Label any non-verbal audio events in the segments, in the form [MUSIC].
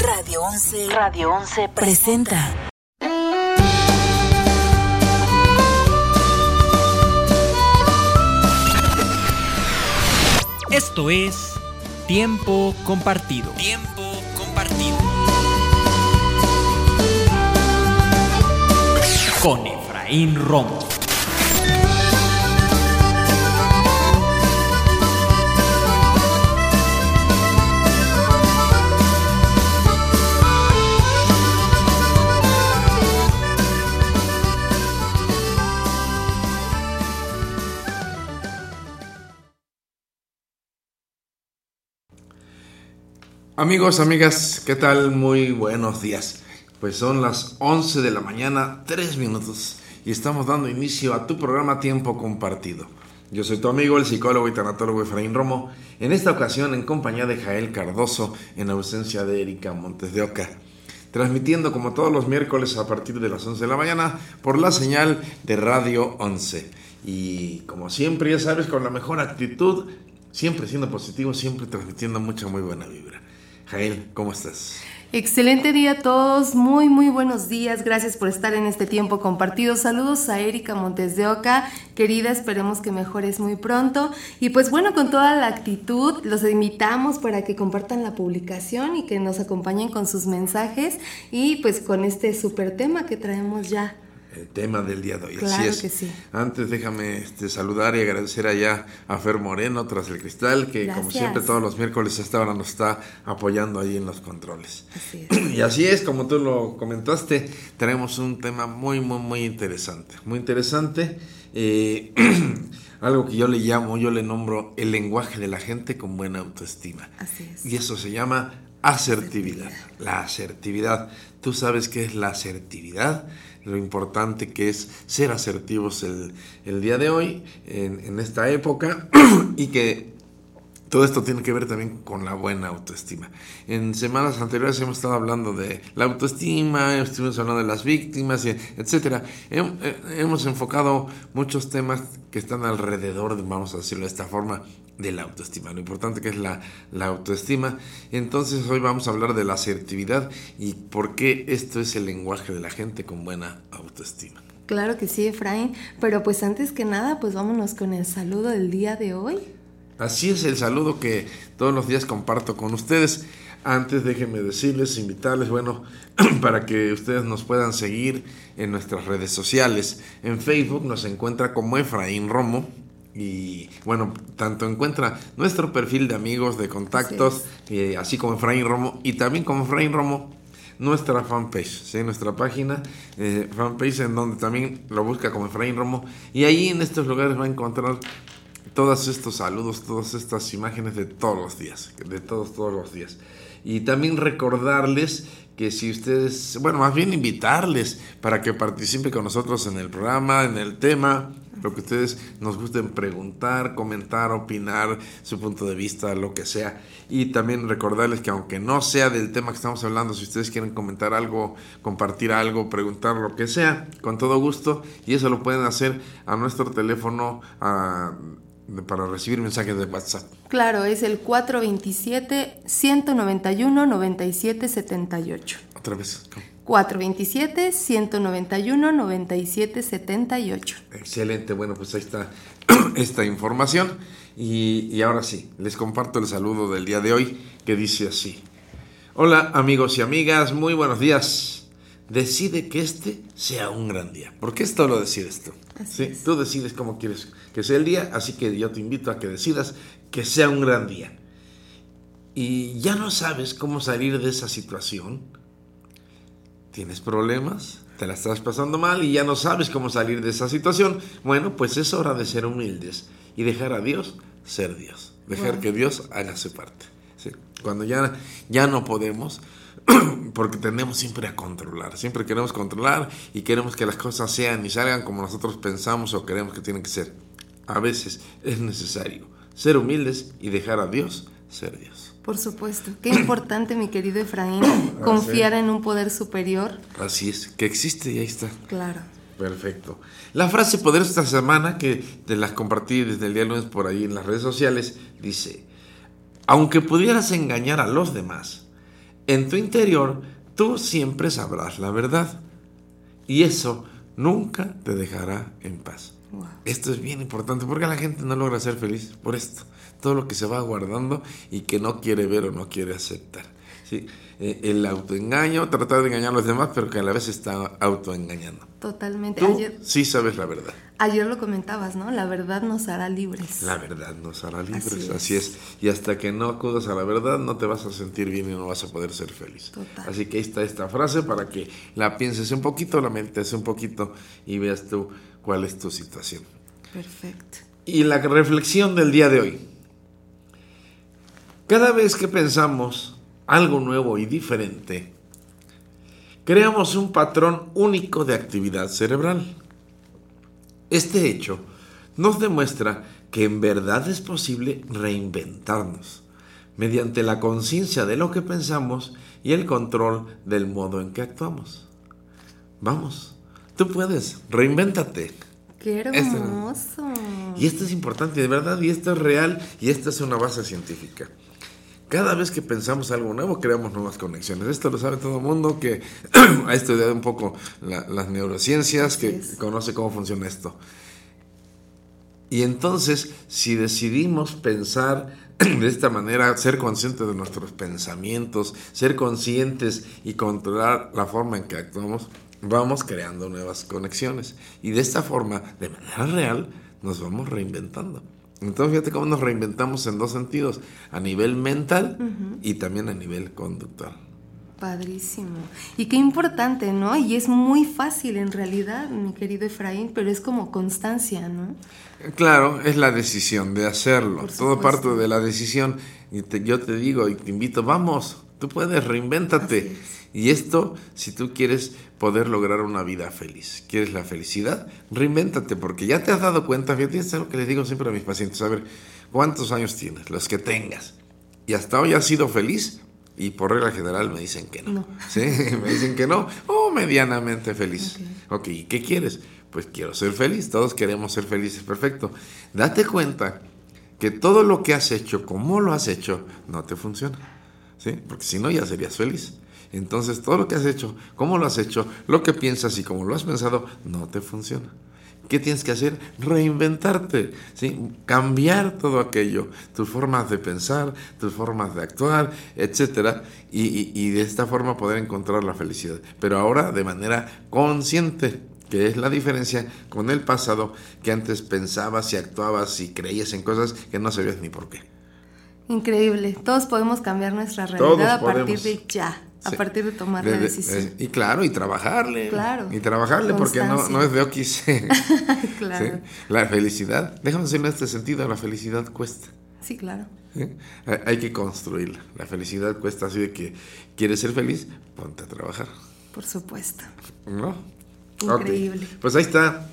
Radio 11 presenta. Esto es Tiempo Compartido. Tiempo Compartido. Con Efraín Romo. Amigos, amigas, ¿qué tal? Muy buenos días. Pues son las 11 de la mañana, 3 minutos, y estamos dando inicio a tu programa Tiempo Compartido. Yo soy tu amigo, el psicólogo y tanatólogo Efraín Romo, en esta ocasión en compañía de Jael Cardoso, en ausencia de Erika Montes de Oca. Transmitiendo como todos los miércoles a partir de las 11 de la mañana por la señal de Radio 11. Y como siempre, ya sabes, con la mejor actitud, siempre siendo positivo, siempre transmitiendo mucha muy buena vibra. Jael, ¿cómo estás? Excelente día a todos, muy muy buenos días, gracias por estar en este tiempo compartido. Saludos a Erika Montes de Oca, querida, esperemos que mejores muy pronto. Y pues bueno, con toda la actitud, los invitamos para que compartan la publicación y que nos acompañen con sus mensajes y pues con este súper tema que traemos ya. El tema del día de hoy. Claro Así es. que sí. Antes déjame este, saludar y agradecer allá a Fer Moreno tras el cristal, que como siempre todos los miércoles a esta hora nos está apoyando ahí en los controles. Así es. [CLEARS THROAT] Y así es, como tú lo comentaste, tenemos un tema muy, muy, muy interesante. Muy interesante. eh, [CLEARS THROAT] algo que yo le llamo, yo le nombro el lenguaje de la gente con buena autoestima. Así es. Y eso se llama asertividad. La asertividad. Tú sabes qué es la asertividad, lo importante que es ser asertivos el, el día de hoy, en, en esta época, [CLEARS THROAT] y que todo esto tiene que ver también con la buena autoestima. En semanas anteriores hemos estado hablando de la autoestima, estuvimos hablando de las víctimas. Hem- eh, Hemos enfocado muchos temas que están alrededor, de, vamos a decirlo de esta forma, de la autoestima. Lo importante que es la, la autoestima. Entonces hoy vamos a hablar de la asertividad y por qué esto es el lenguaje de la gente con buena autoestima. Claro que sí, Efraín, pero pues antes que nada, pues vámonos con el saludo del día de hoy. Así es el saludo que todos los días comparto con ustedes. Antes déjenme decirles, invitarles, bueno, [CLEARS THROAT] para que ustedes nos puedan seguir en nuestras redes sociales. En Facebook nos encuentra como Efraín Romo. Y bueno, tanto encuentra nuestro perfil de amigos, de contactos, eh, así como Efraín Romo, y también como Efraín Romo, nuestra fanpage, ¿sí? nuestra página, eh, fanpage en donde también lo busca como Efraín Romo. Y ahí en estos lugares va a encontrar todos estos saludos, todas estas imágenes de todos los días, de todos, todos los días. Y también recordarles que si ustedes, bueno, más bien invitarles para que participen con nosotros en el programa, en el tema, lo que ustedes nos gusten preguntar, comentar, opinar, su punto de vista, lo que sea. Y también recordarles que aunque no sea del tema que estamos hablando, si ustedes quieren comentar algo, compartir algo, preguntar lo que sea, con todo gusto, y eso lo pueden hacer a nuestro teléfono a- para recibir mensajes de WhatsApp. Claro, es el 427-191-9778. Otra vez. 427-191-9778. Excelente, bueno, pues ahí está [CLEARS THROAT] esta información. Y, y ahora sí, les comparto el saludo del día de hoy que dice así. Hola amigos y amigas, muy buenos días. Decide que este sea un gran día. Porque esto lo decides tú. Así ¿sí? es. Tú decides cómo quieres que sea el día, así que yo te invito a que decidas que sea un gran día. Y ya no sabes cómo salir de esa situación. ¿Tienes problemas? ¿Te la estás pasando mal y ya no sabes cómo salir de esa situación? Bueno, pues es hora de ser humildes y dejar a Dios ser Dios. Dejar Wow. que Dios haga su parte. ¿sí? Cuando ya, ya no podemos, [CLEARS THROAT] porque tenemos siempre a controlar, siempre queremos controlar y queremos que las cosas sean y salgan como nosotros pensamos o queremos que tienen que ser. A veces es necesario ser humildes y dejar a Dios ser Dios. Por supuesto. Qué importante, mi querido Efraín, [CLEARS THROAT] confiar en un poder superior. Así es, que existe y ahí está. Claro. Perfecto. La frase poder esta semana, que te las compartí desde el día lunes por ahí en las redes sociales, dice, aunque pudieras engañar a los demás, en tu interior tú siempre sabrás la verdad. Y eso nunca te dejará en paz. Wow. Esto es bien importante porque la gente no logra ser feliz por esto. Todo lo que se va guardando y que no quiere ver o no quiere aceptar. ¿Sí? Eh, el autoengaño, tratar de engañar a los demás, pero que a la vez está autoengañando. Totalmente. Tú Ayer, sí sabes la verdad. ayer lo comentabas, ¿no? La verdad nos hará libres. La verdad nos hará libres, Así es. Y hasta que no acudas a la verdad, no te vas a sentir bien y no vas a poder ser feliz. Total. Así que ahí está esta frase para que la pienses un poquito, la mentes un poquito y veas tú cuál es tu situación. Perfecto. Y la reflexión del día de hoy. Cada vez que pensamos algo nuevo y diferente, creamos un patrón único de actividad cerebral. Este hecho nos demuestra que en verdad es posible reinventarnos mediante la conciencia de lo que pensamos y el control del modo en que actuamos. Vamos, tú puedes, reinvéntate. Qué Este- hermoso. Y esto es importante, de verdad, y esto es real, y esta es una base científica. Cada vez que pensamos algo nuevo, creamos nuevas conexiones. Esto lo sabe todo el mundo que [CLEARS THROAT] ha estudiado un poco la- las neurociencias, que conoce cómo funciona esto. Y entonces, si decidimos pensar [CLEARS THROAT] de esta manera, ser conscientes de nuestros pensamientos, ser conscientes y controlar la forma en que actuamos, vamos creando nuevas conexiones. Y de esta forma, de manera real, nos vamos reinventando. Entonces, fíjate cómo nos reinventamos en dos sentidos, a nivel mental y también a nivel conductual. Padrísimo. Y qué importante, ¿no? Y es muy fácil en realidad, mi querido Efraín, pero es como constancia, ¿no? Claro, es la decisión de hacerlo. Todo parte de la decisión. Y te- yo te digo y te invito, vamos, tú puedes, reinvéntate. Y esto, si tú quieres poder lograr una vida feliz, quieres la felicidad, reinvéntate, porque ya te has dado cuenta, fíjate, es lo que les digo siempre a mis pacientes, a ver, ¿cuántos años tienes? Los que tengas. Y hasta hoy has sido feliz. Y por regla general me dicen que no. No. [LAUGHS] ¿Sí? Me dicen que no. O medianamente feliz. ok, ¿y qué quieres? Pues quiero ser feliz. Todos queremos ser felices. Perfecto. Date cuenta que todo lo que has hecho, como lo has hecho, no te funciona. ¿Sí? Porque si no, ya serías feliz. Entonces, todo lo que has hecho, cómo lo has hecho, lo que piensas y cómo lo has pensado, no te funciona. ¿Qué tienes que hacer? Reinventarte, ¿sí? cambiar todo aquello, tus formas de pensar, tus formas de actuar, etcétera, y, y- y de esta forma poder encontrar la felicidad. Pero ahora de manera consciente, que es la diferencia con el pasado, que antes pensabas y actuabas y creías en cosas que no sabías ni por qué. Increíble. Todos podemos cambiar nuestra Todos realidad a partir podemos. de ya, a Sí. partir de tomar De- la de- decisión. eh, y claro, y trabajarle. Claro. Y trabajarle porque no, no es de okis. [LAUGHS] claro. ¿sí? La felicidad, déjame decirlo en este sentido, la felicidad cuesta. Sí, claro. ¿sí? Hay- que construirla. La felicidad cuesta así de que quieres ser feliz, ponte a trabajar. Por supuesto. ¿No? Increíble. Pues ahí está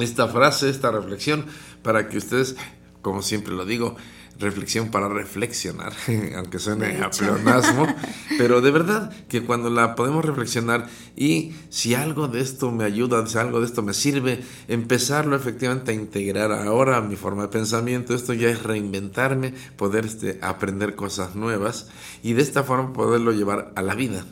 esta frase, esta reflexión, para que ustedes, como siempre lo digo, reflexión para reflexionar, [LAUGHS] aunque suene a pleonasmo, [LAUGHS] pero de verdad que cuando la podemos reflexionar y si algo de esto me ayuda, si algo de esto me sirve, empezarlo efectivamente a integrar ahora a mi forma de pensamiento, esto ya es reinventarme, poder este, aprender cosas nuevas y de esta forma poderlo llevar a la vida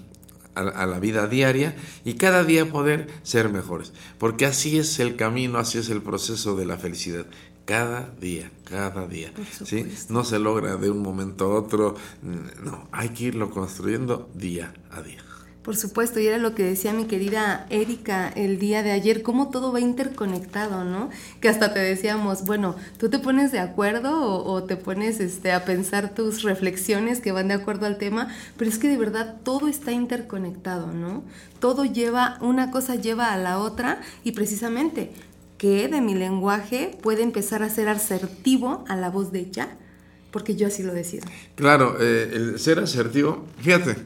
a la vida diaria y cada día poder ser mejores. Porque así es el camino, así es el proceso de la felicidad. Cada día, cada día. ¿sí? No se logra de un momento a otro. No, hay que irlo construyendo día a día. Por supuesto, y era lo que decía mi querida Erika el día de ayer, cómo todo va interconectado, ¿no? Que hasta te decíamos, bueno, tú te pones de acuerdo o, o te pones este, a pensar tus reflexiones que van de acuerdo al tema, pero es que de verdad todo está interconectado, ¿no? Todo lleva, una cosa lleva a la otra y precisamente que de mi lenguaje puede empezar a ser asertivo a la voz de ya, porque yo así lo decido. Claro, eh, el ser asertivo, fíjate,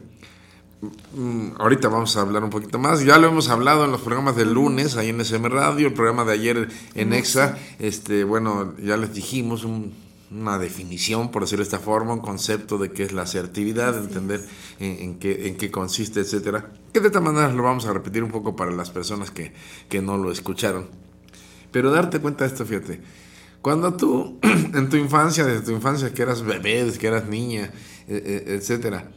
Mm, ahorita vamos a hablar un poquito más. Ya lo hemos hablado en los programas del lunes, ahí en SM Radio, el programa de ayer en EXA. Este, bueno, ya les dijimos una definición, por decirlo de esta forma, un concepto de qué es la asertividad, entender en, qué, en qué consiste, etcétera. Que de esta manera lo vamos a repetir un poco para las personas que, que no lo escucharon. Pero darte cuenta de esto, fíjate. Cuando tú, [CLEARS THROAT] en tu infancia, desde tu infancia, que eras bebé, desde que eras niña, e, e, etcétera,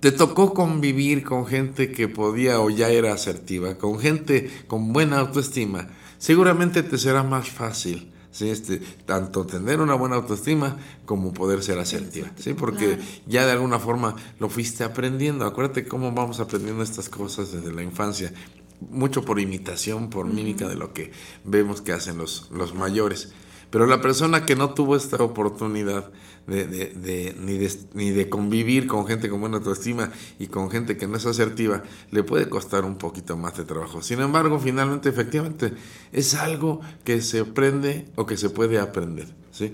te tocó convivir con gente que podía o ya era asertiva, con gente con buena autoestima, seguramente te será más fácil. ¿sí? Este, tanto tener una buena autoestima como poder ser asertiva, ¿sí? porque ya de alguna forma lo fuiste aprendiendo. Acuérdate cómo vamos aprendiendo estas cosas desde la infancia, mucho por imitación, por mímica de lo que vemos que hacen los, los mayores. Pero la persona que no tuvo esta oportunidad de, de, ni, de, ni de convivir con gente con buena autoestima y con gente que no es asertiva, le puede costar un poquito más de trabajo. Sin embargo, finalmente, efectivamente, es algo que se aprende o que se puede aprender. ¿sí?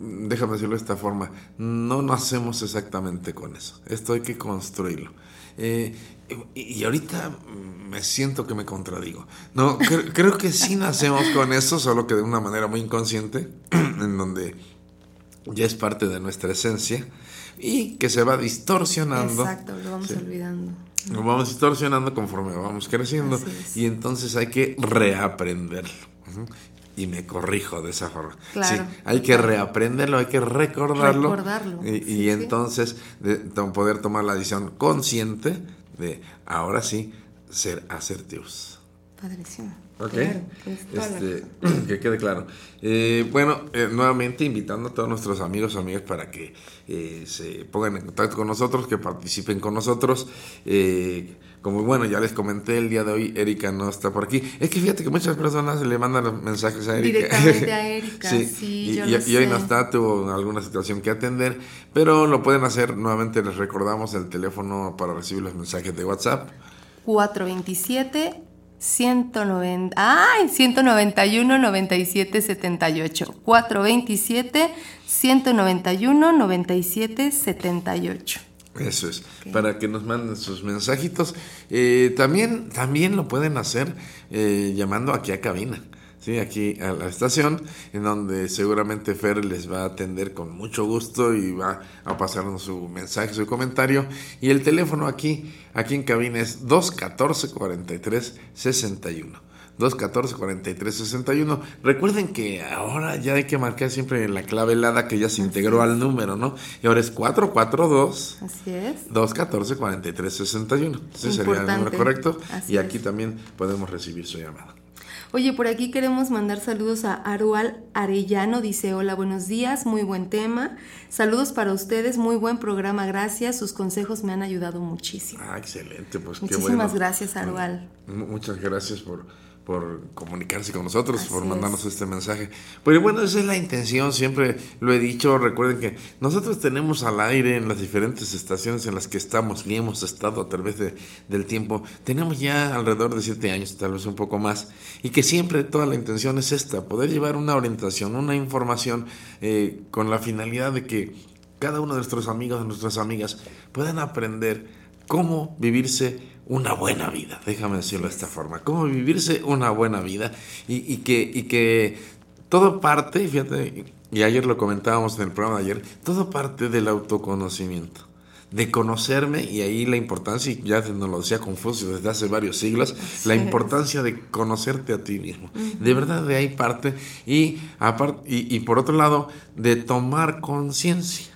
Déjame decirlo de esta forma, no nacemos exactamente con eso. Esto hay que construirlo. Eh, y ahorita me siento que me contradigo. No, [LAUGHS] creo que sí nacemos con eso, solo que de una manera muy inconsciente, [CLEARS THROAT] en donde ya es parte de nuestra esencia y que se va distorsionando. Exacto, lo vamos olvidando. Lo vamos distorsionando conforme vamos creciendo y entonces hay que reaprenderlo. Y me corrijo de esa forma. Claro, sí, hay que reaprenderlo, hay que recordarlo. recordarlo. Y, entonces de, poder tomar la decisión consciente de ahora sí ser asertivos. Padrísimo. Ok, este, [CLEARS THROAT] que quede claro. Eh, bueno, eh, nuevamente invitando a todos nuestros amigos y amigas para que eh, se pongan en contacto con nosotros, que participen con nosotros. Como bueno, ya les comenté el día de hoy, Erika no está por aquí. Es que fíjate que muchas personas le mandan los mensajes a Erika. Directamente a [LAUGHS] Erika, sí, y, hoy no está, tuvo alguna situación que atender, pero lo pueden hacer. Nuevamente les recordamos el teléfono para recibir los mensajes de WhatsApp. 427 190, ay, 191 97 78. 427 191 97 78. Eso es, para que nos manden sus mensajitos. Eh, también, también lo pueden hacer eh, llamando aquí a cabina. ¿sí? aquí a la estación, en donde seguramente Fer les va a atender con mucho gusto y va a pasarnos su mensaje, su comentario. Y el teléfono aquí, aquí en cabina es 214 43 61. 214-4361. Recuerden que ahora ya hay que marcar siempre la clave helada que ya se integró al número, ¿no? Y ahora es 442. Así es. 214-4361. Ese sería el número correcto. y aquí también podemos recibir su llamada. Oye, por aquí queremos mandar saludos a Arual Arellano, dice hola, buenos días, muy buen tema. Saludos para ustedes, muy buen programa, gracias, sus consejos me han ayudado muchísimo. Ah, excelente, pues Muchísimas gracias, Arual. Muchas gracias por por comunicarse con nosotros, por mandarnos este mensaje. Pero bueno, esa es la intención, siempre lo he dicho, recuerden que nosotros tenemos al aire en las diferentes estaciones en las que estamos y hemos estado a través de, del tiempo, tenemos ya alrededor de siete años, tal vez un poco más, y que siempre toda la intención es esta, poder llevar una orientación, una información eh, con la finalidad de que cada uno de nuestros amigos, de nuestras amigas, puedan aprender cómo vivirse una buena vida, déjame decirlo de esta forma, cómo vivirse una buena vida y, que, y que todo parte, fíjate, y ayer lo comentábamos en el programa de ayer, todo parte del autoconocimiento, de conocerme, y ahí la importancia, y ya nos lo decía Confucio desde hace varios siglos, la importancia de conocerte a ti mismo. De verdad, de ahí parte, y, y, y por otro lado, de tomar conciencia.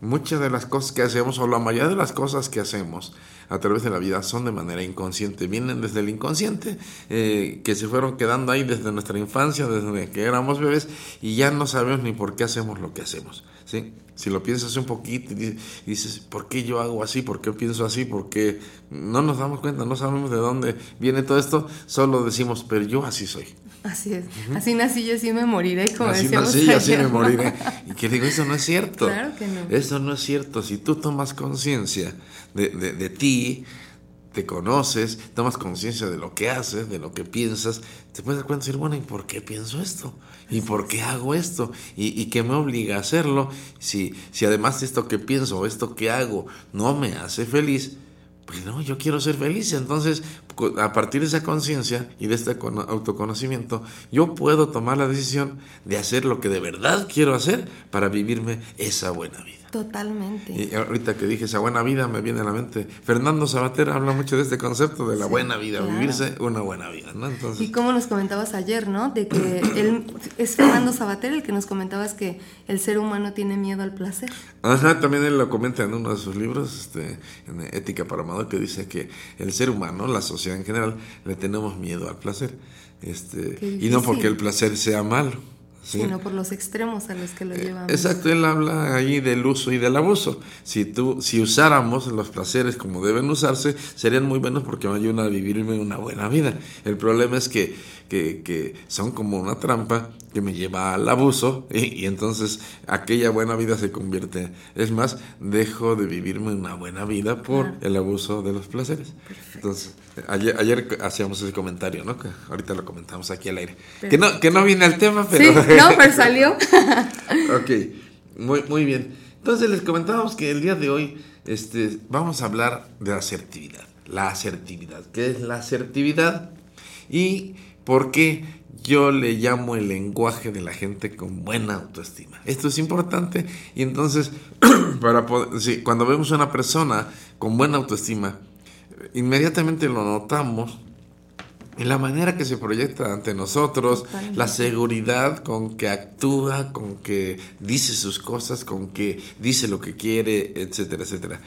Muchas de las cosas que hacemos, o la mayoría de las cosas que hacemos, a través de la vida son de manera inconsciente, vienen desde el inconsciente, eh, que se fueron quedando ahí desde nuestra infancia, desde que éramos bebés, y ya no sabemos ni por qué hacemos lo que hacemos. ¿sí? Si lo piensas un poquito y dices, ¿por qué yo hago así? ¿Por qué pienso así? Porque no nos damos cuenta, no sabemos de dónde viene todo esto, solo decimos, pero yo así soy. Así es. Así nací y así me moriré, como Así nací y así me moriré. Y que digo, eso no es cierto. Claro que no. Eso no es cierto. Si tú tomas conciencia de, de, de ti, te conoces, tomas conciencia de lo que haces, de lo que piensas, te puedes dar cuenta y decir, bueno, ¿y por qué pienso esto? ¿Y por qué hago esto? ¿Y, y qué me obliga a hacerlo? Si, si además esto que pienso o esto que hago no me hace feliz, pues no, yo quiero ser feliz. Entonces, a partir de esa conciencia y de este cono- autoconocimiento, yo puedo tomar la decisión de hacer lo que de verdad quiero hacer para vivirme esa buena vida. Totalmente. Y ahorita que dije esa buena vida, me viene a la mente. Fernando Sabater habla mucho de este concepto de la Sí, buena vida, claro. vivirse una buena vida, ¿no? Entonces, Y como nos comentabas ayer, ¿no? De que [COUGHS] él es Fernando Sabater el que nos comentabas que el ser humano tiene miedo al placer. Ajá, también él lo comenta en uno de sus libros, este, en Ética para Amador, que dice que el ser humano, la sociedad en general, le tenemos miedo al placer. Este, y no porque el placer sea malo. ¿sí? Sino por los extremos a los que lo Eh, llevamos. Exacto, él habla ahí del uso y del abuso. Si tú, si usáramos los placeres como deben usarse, serían muy buenos porque me ayudan a vivirme una buena vida. El problema es que, que, que son como una trampa que me lleva al abuso y, y entonces aquella buena vida se convierte. Es más, dejo de vivirme una buena vida por el abuso de los placeres. Entonces, ayer, ayer hacíamos ese comentario, ¿no? Que ahorita lo comentamos aquí al aire. Que no, que no viene al tema, pero... Sí, [LAUGHS] no, pero salió. [LAUGHS] Ok, muy, muy bien. Entonces les comentábamos que el día de hoy este, vamos a hablar de asertividad. La asertividad. ¿Qué es la asertividad? Y por qué yo le llamo el lenguaje de la gente con buena autoestima. Esto es importante y entonces [CLEARS THROAT] para poder- sí, cuando vemos a una persona con buena autoestima, inmediatamente lo notamos en la manera que se proyecta ante nosotros, Totalmente. la seguridad con que actúa, con que dice sus cosas, con que dice lo que quiere, etcétera, etcétera.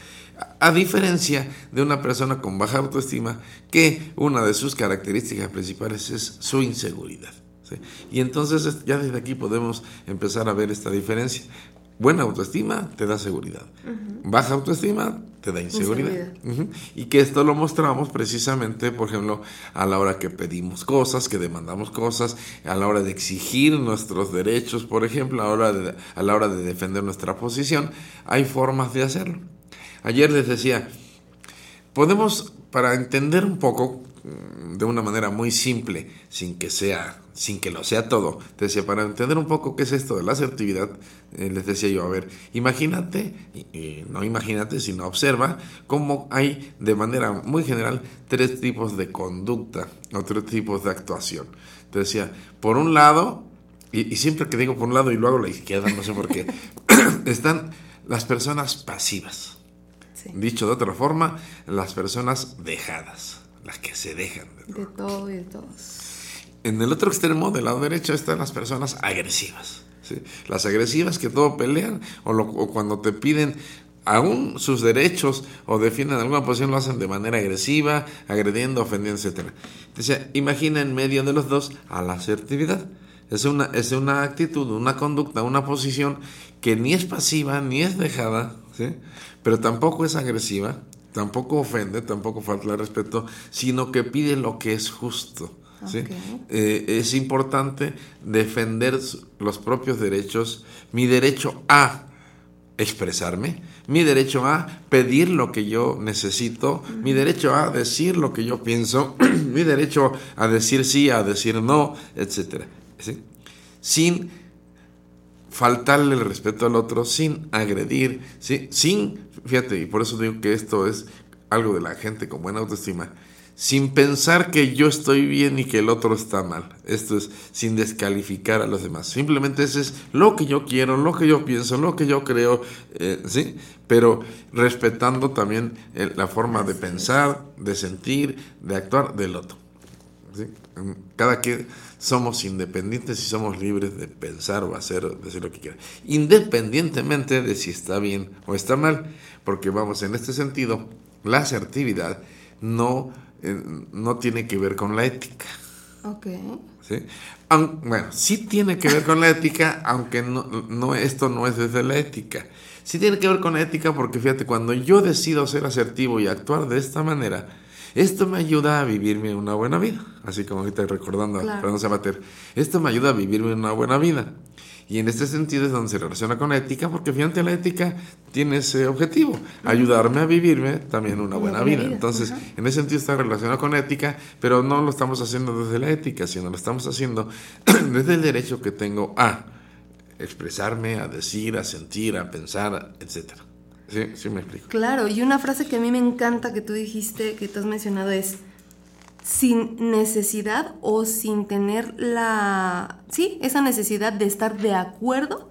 A, diferencia de una persona con baja autoestima, que una de sus características principales es su inseguridad. ¿sí? Y entonces es- ya desde aquí podemos empezar a ver esta diferencia. Buena autoestima te da seguridad. Baja autoestima te da inseguridad. Y que esto lo mostramos precisamente, por ejemplo, a la hora que pedimos cosas, que demandamos cosas, a la hora de exigir nuestros derechos, por ejemplo, a la hora de, a la hora de defender nuestra posición, hay formas de hacerlo. Ayer les decía, podemos, para entender un poco, mm, de una manera muy simple, sin que sea, sin que lo sea todo, decía, para entender un poco qué es esto de la asertividad, eh, les decía yo, a ver, imagínate, y, no imagínate, sino observa cómo hay de manera muy general tres tipos de conducta o tres tipos de actuación. Te decía, por un lado, y, siempre que digo por un lado y luego a la izquierda, no sé por qué, [COUGHS] están las personas pasivas. Sí, Dicho de otra forma, las personas dejadas, las que se dejan. de todo y de todos. En el otro extremo, del lado derecho, están las personas agresivas. ¿sí? Las agresivas que todo pelean o, lo- o cuando te piden aún sus derechos o defienden alguna posición lo hacen de manera agresiva, agrediendo, ofendiendo, etc. Entonces, imagina en medio de los dos a la asertividad. Es una, es una actitud, una conducta, una posición que ni es pasiva ni es dejada, ¿sí? pero tampoco es agresiva, tampoco ofende, tampoco falta el respeto, sino que pide lo que es justo. Eh, es importante defender los propios derechos, mi derecho a expresarme, mi derecho a pedir lo que yo necesito, mi derecho a decir lo que yo pienso, [CLEARS THROAT] mi derecho a decir sí, a decir no, etcétera, ¿sí? Sin faltarle el respeto al otro, sin agredir, ¿sí? sin, fíjate, y por eso digo que esto es algo de la gente con buena autoestima, sin pensar que yo estoy bien y que el otro está mal. Esto es sin descalificar a los demás. Simplemente ese es lo que yo quiero, lo que yo pienso, lo que yo creo, eh, ¿sí? Pero respetando también eh, la forma de pensar, de sentir, de actuar del otro. ¿sí? Cada que somos independientes y somos libres de pensar o hacer o decir lo que quieran, independientemente de si está bien o está mal, porque vamos, en este sentido, la asertividad no, eh, no tiene que ver con la ética. Ok. ¿sí? Aun- bueno, sí tiene que ver con la ética, aunque no, no, esto no es desde la ética. Sí tiene que ver con la ética porque fíjate, cuando yo decido ser asertivo y actuar de esta manera, esto me ayuda a vivirme una buena vida. Así como ahorita recordando a Claro. Fernando Sabater, esto me ayuda a vivirme una buena vida. Y en este sentido es donde se relaciona con la ética, porque finalmente la ética tiene ese objetivo, ayudarme a vivirme también una buena vida. Entonces, en ese sentido está relacionado con ética, pero no lo estamos haciendo desde la ética, sino lo estamos haciendo [CLEARS THROAT] desde el derecho que tengo a expresarme, a decir, a sentir, a pensar, etcétera. ¿Sí? ¿Sí me explico? Claro, y una frase que a mí me encanta que tú dijiste, que tú has mencionado es sin necesidad o sin tener la, sí, esa necesidad de estar de acuerdo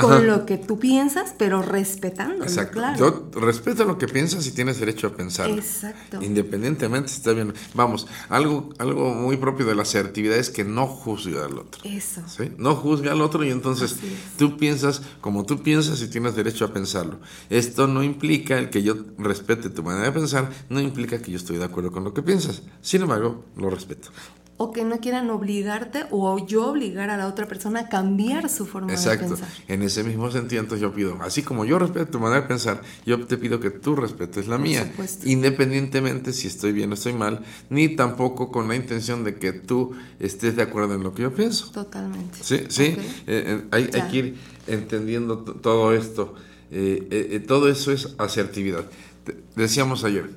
con Ajá. lo que tú piensas, pero respetándolo, Exacto. claro. Yo respeto lo que piensas y tienes derecho a pensar. Exacto. Independientemente si está bien. Vamos, algo, algo muy propio de la asertividad es que no juzga al otro. Eso. ¿sí? No juzga al otro y entonces tú piensas como tú piensas y tienes derecho a pensarlo. Esto no implica el que yo respete tu manera de pensar, no implica que yo estoy de acuerdo con lo que piensas. Sin embargo, lo respeto. O que no quieran obligarte o yo obligar a la otra persona a cambiar su forma de Exacto. pensar. En ese mismo sentido, yo pido, así como yo respeto tu manera de pensar, yo te pido que tú respetes la mía, supuesto. independientemente si estoy bien o estoy mal, ni tampoco con la intención de que tú estés de acuerdo en lo que yo pienso. Totalmente. Sí, sí, eh, eh, hay, que ir entendiendo todo esto. Eh, todo eso es asertividad. Te- decíamos ayer,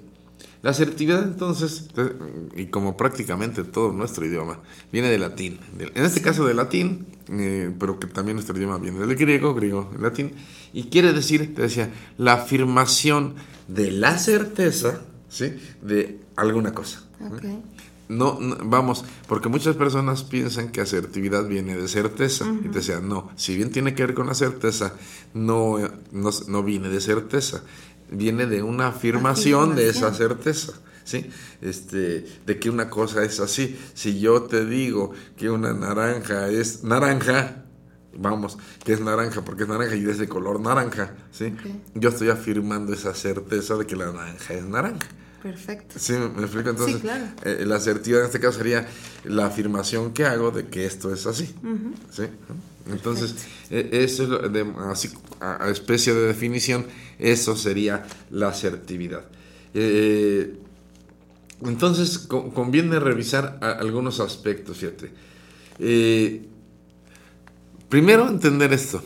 la asertividad entonces, y como prácticamente todo nuestro idioma, viene del latín. En este caso del latín, eh, pero que también nuestro idioma viene del griego, griego, del latín, y quiere decir, te decía, la afirmación de la certeza, ¿sí? De alguna cosa. Ok. No, no, vamos, porque muchas personas piensan que asertividad viene de certeza. Y te decía, no, si bien tiene que ver con la certeza, no, eh, no, no viene de certeza. Viene de una afirmación, de esa certeza. ¿Sí? Este, de que una cosa es así. Si yo te digo que una naranja es naranja, vamos, que es naranja porque es naranja y es de color naranja, ¿sí? Yo estoy afirmando esa certeza de que la naranja es naranja. Perfecto. Sí, me, explico. Entonces, claro. eh, la asertividad en este caso sería la afirmación que hago de que esto es así. ¿Sí? Entonces, eh, eso es lo de- así, a, especie de definición, eso sería la asertividad. Eh, entonces, co- conviene revisar algunos aspectos, fíjate. Eh, primero, entender esto.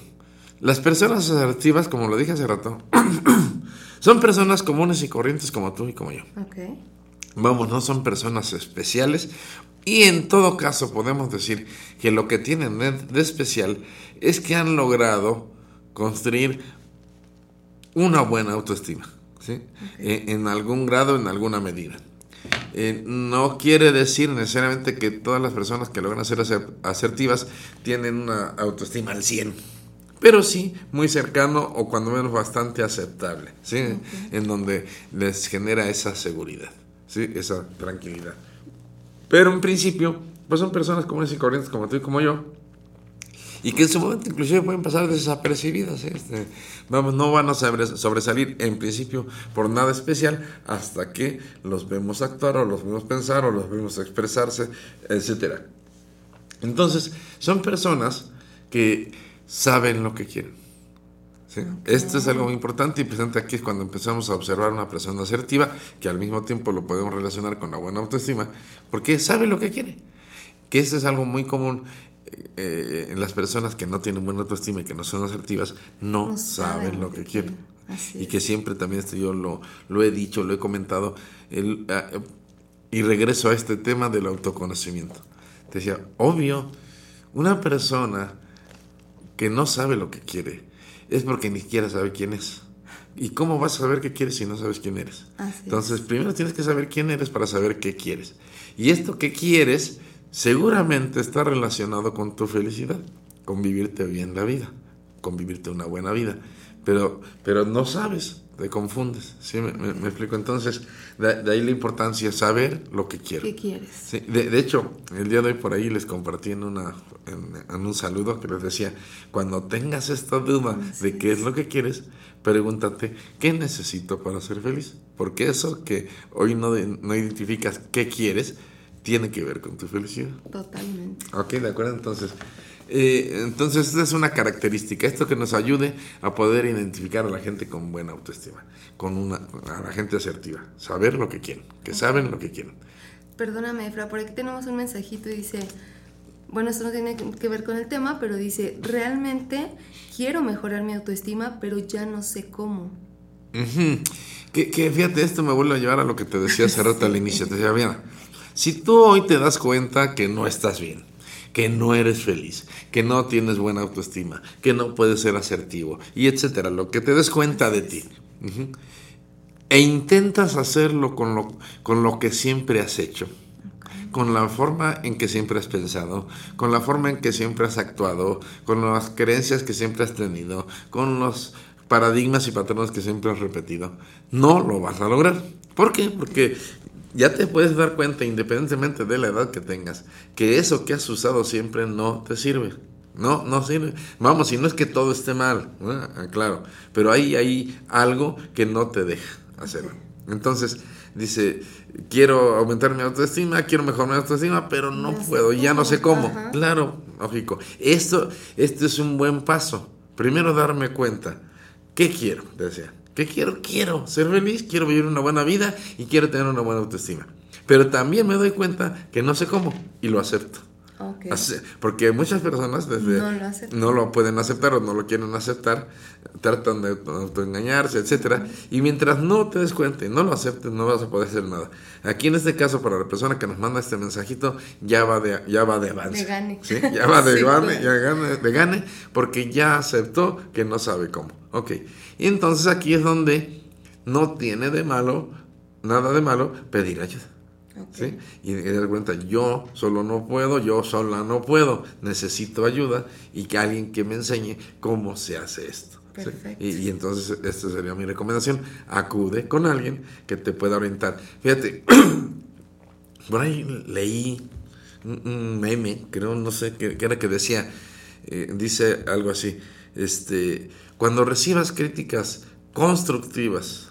Las personas asertivas, como lo dije hace rato, [COUGHS] son personas comunes y corrientes como tú y como yo. Vamos, no son personas especiales. Y en todo caso podemos decir que lo que tienen de, especial es que han logrado construir una buena autoestima. ¿sí? Eh, en algún grado, en alguna medida. Eh, no quiere decir necesariamente que todas las personas que logran ser aser- asertivas tienen una autoestima al 100 pero sí muy cercano o cuando menos bastante aceptable, ¿sí? En donde les genera esa seguridad, ¿sí? Esa tranquilidad. Pero en principio, pues son personas comunes y corrientes como tú y como yo, y que en su momento inclusive pueden pasar desapercibidas. ¿eh? Este, vamos, no van a sobre- sobresalir en principio por nada especial hasta que los vemos actuar o los vemos pensar o los vemos expresarse, etcétera. Entonces, son personas que saben lo que quieren. ¿Sí? Esto es algo muy importante y presente aquí es cuando empezamos a observar una persona asertiva, que al mismo tiempo lo podemos relacionar con la buena autoestima, porque sabe lo que quiere. Que esto es algo muy común eh, en las personas que no tienen buena autoestima y que no son asertivas, no, No saben lo que quieren. Y que siempre también esto yo lo, lo he dicho, lo he comentado, el, ah, eh, y regreso a este tema del autoconocimiento. Te decía, obvio, una persona que no sabe lo que quiere es porque ni siquiera sabe quién es. ¿Y cómo vas a saber qué quieres si no sabes quién eres? Así es. Entonces, primero tienes que saber quién eres para saber qué quieres. Y esto que quieres seguramente está relacionado con tu felicidad, con vivirte bien la vida, con vivirte una buena vida. Pero, pero no sabes, te confundes. ¿sí? ¿Me, me- me explico? Entonces, de, de ahí la importancia saber lo que quiero. ¿Qué quieres? Sí, de, de hecho, el día de hoy por ahí les compartí en, una, en, en un saludo que les decía, cuando tengas esta duda de qué es lo que quieres, pregúntate, ¿qué necesito para ser feliz? Porque eso que hoy no, no identificas qué quieres, tiene que ver con tu felicidad. Totalmente. Ok, de acuerdo, entonces. Eh, entonces, esta es una característica, esto que nos ayude a poder identificar a la gente con buena autoestima, con una, a la gente asertiva, saber lo que quieren, que saben lo que quieren. Perdóname, Efra, por aquí tenemos un mensajito y dice, bueno, esto no tiene que ver con el tema, pero dice, realmente quiero mejorar mi autoestima, pero ya no sé cómo. Que fíjate, esto me vuelve a llevar a lo que te decía hace rato al [LAUGHS] inicio. Te decía, mira, si tú hoy te das cuenta que no estás bien, que no eres feliz, que no tienes buena autoestima, que no puedes ser asertivo, y etcétera, lo que te des cuenta de ti. e intentas hacerlo con lo, con lo que siempre has hecho, con la forma en que siempre has pensado, con la forma en que siempre has actuado, con las creencias que siempre has tenido, con los paradigmas y patrones que siempre has repetido, no lo vas a lograr. ¿Por qué? Porque ya te puedes dar cuenta, independientemente de la edad que tengas, que eso que has usado siempre no te sirve. No, no sirve. Vamos, si no es que todo esté mal, ¿no? Ah, claro, pero hay, hay algo que no te deja hacerlo. Entonces, dice, quiero aumentar mi autoestima, quiero mejorar mi autoestima, pero no puedo, ya no sé cómo. cómo, ajá. Claro, lógico. Esto, esto es un buen paso. Primero darme cuenta, ¿qué quiero? Decía, ¿qué quiero? Quiero ser feliz, quiero vivir una buena vida y quiero tener una buena autoestima. Pero también me doy cuenta que no sé cómo y lo acepto. Ace- Porque muchas personas desde No lo aceptan. no lo pueden aceptar o no lo quieren aceptar, tratan de autoengañarse, etcétera, y mientras no te des cuenta y no lo aceptes, no vas a poder hacer nada. Aquí en este caso, para la persona que nos manda este mensajito, ya va de, ya va de avance. De gane. ¿sí? Ya va de [LAUGHS] Sí, gane, ya gane, de gane, porque ya aceptó que no sabe cómo. Ok. Y entonces aquí es donde no tiene de malo, nada de malo, pedir ayuda. Ok. ¿sí? Y dar cuenta, yo solo no puedo, yo sola no puedo, necesito ayuda y que alguien que me enseñe cómo se hace esto. ¿sí? Y, y entonces esta sería mi recomendación, acude con alguien que te pueda orientar. Fíjate, [CLEARS THROAT] por ahí leí un, meme, creo, no sé qué, qué era que decía, eh, dice algo así, este, cuando recibas críticas constructivas,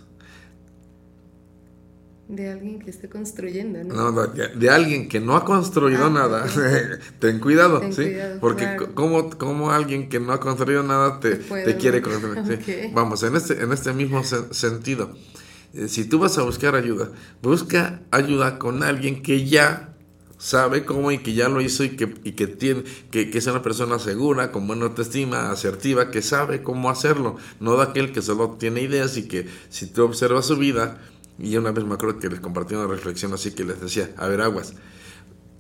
De alguien que esté construyendo, ¿no? No, de, de alguien que no ha construido Ah, nada, [LAUGHS] ten cuidado, Ten ¿sí? cuidado, Porque claro. co- como, como alguien que no ha construido nada te, Te quiere construir. [LAUGHS] Vamos, en este, en este mismo sen- sentido, eh, si tú vas a buscar ayuda, busca ayuda con alguien que ya sabe cómo y que ya lo hizo y que, y que tiene, que, que es una persona segura, con buena autoestima, asertiva, que sabe cómo hacerlo, no de aquel que solo tiene ideas y que si tú observas su vida, y una vez me acuerdo que les compartí una reflexión así que les decía, a ver aguas,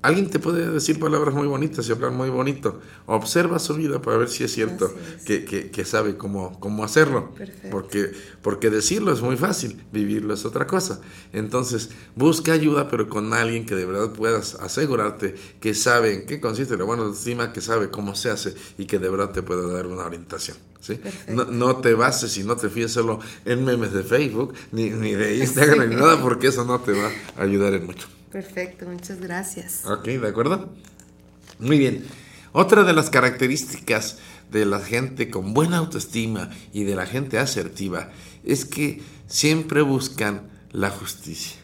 Alguien te puede decir palabras muy bonitas y hablar muy bonito. Observa su vida para ver si es cierto es. que, que- que sabe cómo, cómo hacerlo. Perfecto. Porque, porque decirlo es muy fácil, vivirlo es otra cosa. Entonces, busca ayuda, pero con alguien que de verdad puedas asegurarte que sabe en qué consiste la buena autoestima, que sabe cómo se hace y que de verdad te pueda dar una orientación. ¿Sí? No, no te bases y no te fíes solo en memes de Facebook, ni, ni de Instagram, ni nada, porque eso no te va a ayudar en mucho. Perfecto, muchas gracias. Ok, ¿de acuerdo? Muy bien. Otra de las características de la gente con buena autoestima y de la gente asertiva es que siempre buscan la justicia.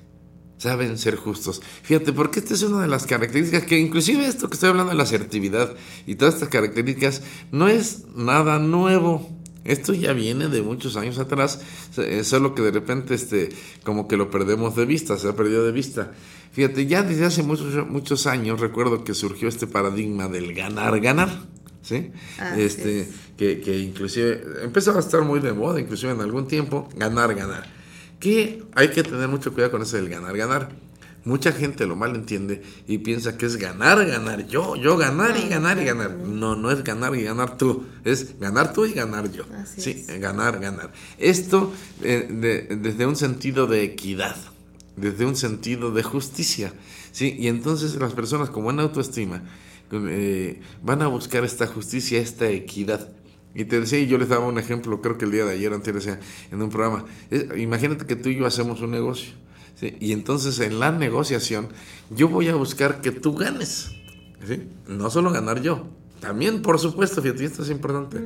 Saben ser justos. Fíjate, porque esta es una de las características que inclusive esto que estoy hablando de la asertividad y todas estas características no es nada nuevo. Esto ya viene de muchos años atrás, eh, solo que de repente este, como que lo perdemos de vista, se ha perdido de vista. Fíjate, ya desde hace muchos, muchos años recuerdo que surgió este paradigma del ganar, ganar. ¿Sí? Este, es. que, que inclusive empezó a estar muy de moda, inclusive en algún tiempo, ganar, ganar. Que hay que tener mucho cuidado con eso del ganar, ganar. Mucha gente lo malentiende y piensa que es ganar, ganar yo, yo ganar y ganar y ganar. No, no es ganar y ganar tú, es ganar tú y ganar yo. Así sí, es. ganar, ganar. Esto eh, de- desde un sentido de equidad, desde un sentido de justicia. ¿sí? Y entonces las personas con buena autoestima eh, van a buscar esta justicia, esta equidad. Y te decía, y yo les daba un ejemplo, creo que el día de ayer, antes decía, en un programa, es- imagínate que tú y yo hacemos un negocio. ¿sí? Y entonces en la negociación yo voy a buscar que tú ganes. ¿sí? No solo ganar yo, también por supuesto, fíjate, esto es importante.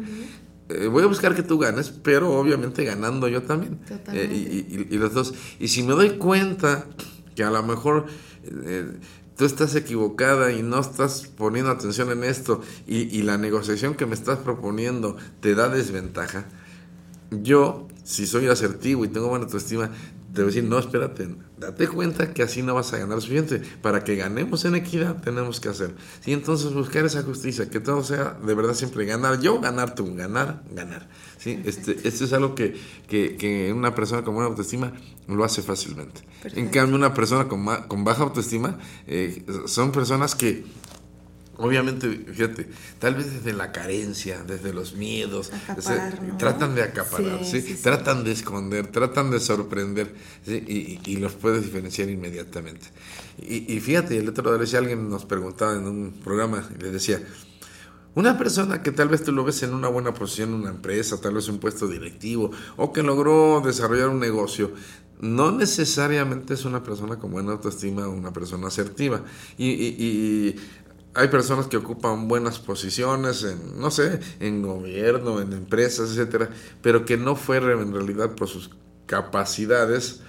Eh, voy a buscar que tú ganes, pero obviamente ganando yo también. Totalmente. Eh, y, y- y los dos. Y si me doy cuenta que a lo mejor eh, tú estás equivocada y no estás poniendo atención en esto y, y la negociación que me estás proponiendo te da desventaja, yo si soy asertivo y tengo buena autoestima, te voy a decir, no, espérate, date cuenta que así no vas a ganar suficiente. Para que ganemos en equidad tenemos que hacer. Y entonces buscar esa justicia, que todo sea de verdad siempre ganar. Yo ganar, tú ganar, ganar. ¿Sí? Este, esto es algo que, que, que, una persona con buena autoestima lo hace fácilmente. Perfecto. En cambio, una persona con, con baja autoestima eh, son personas que Obviamente, fíjate, tal vez desde la carencia, desde los miedos, tratan de acaparar, sí, ¿sí? Sí, tratan de esconder, tratan de sorprender y, y, los puedes diferenciar inmediatamente. Y, y, fíjate, el otro día alguien nos preguntaba en un programa y le decía, una persona que tal vez tú lo ves en una buena posición en una empresa, tal vez un puesto directivo, o que logró desarrollar un negocio, no necesariamente es una persona con buena autoestima o una persona asertiva. Y, y, y, hay personas que ocupan buenas posiciones en, no sé, en gobierno, en empresas, etcétera, pero que no fueron en realidad por sus capacidades,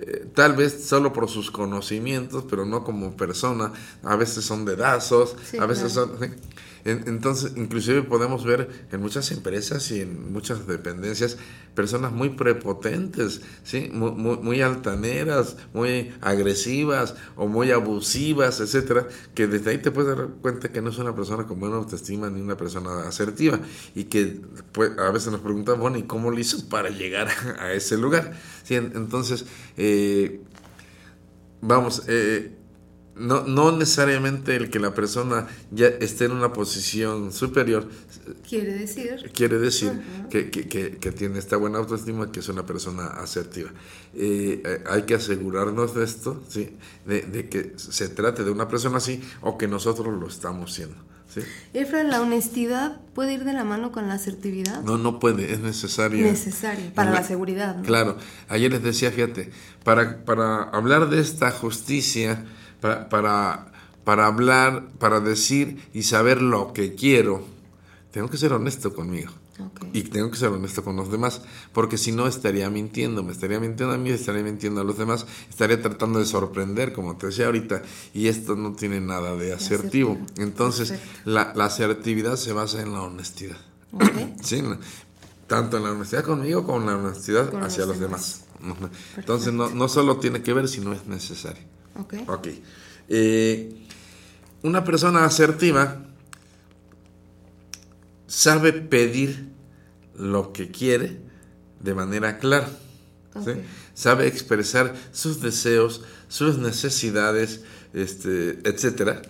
eh, tal vez solo por sus conocimientos, pero no como persona. A veces son dedazos, sí, a veces claro. son. Entonces, inclusive podemos ver en muchas empresas y en muchas dependencias personas muy prepotentes, ¿sí? muy, muy, muy altaneras, muy agresivas o muy abusivas, etcétera, que desde ahí te puedes dar cuenta que no es una persona con buena autoestima ni una persona asertiva y que pues, a veces nos preguntamos, bueno, ¿y cómo lo hizo para llegar a ese lugar? ¿Sí? Entonces, eh, vamos, eh, no, no necesariamente el que la persona ya esté en una posición superior quiere decir quiere decir uh -huh. que, que, que, que, tiene esta buena autoestima que es una persona asertiva eh, hay que asegurarnos de esto ¿sí? de, de, que se trate de una persona así o que nosotros lo estamos siendo ¿sí? Efra, ¿la honestidad puede ir de la mano con la asertividad? No, no puede, es necesaria. Necesaria, para la, la, seguridad. ¿no? Claro, ayer les decía, fíjate, para, para hablar de esta justicia, para, para, para hablar, para decir y saber lo que quiero, tengo que ser honesto conmigo. Okay. Y tengo que ser honesto con los demás, porque si no estaría mintiendo, me estaría mintiendo a mí, estaría mintiendo a los demás, estaría tratando de sorprender, como te decía ahorita, y esto no tiene nada de asertivo. Entonces, la, la, asertividad se basa en la honestidad. Okay. [CLEARS THROAT] ¿Sí? Tanto en la honestidad conmigo como en la honestidad con hacia los demás. demás. Entonces, no, no solo tiene que ver, sino es necesario. Ok. okay. Eh, una persona asertiva sabe pedir lo que quiere de manera clara. Okay. ¿sí? Sabe expresar sus deseos, sus necesidades, este, etcétera,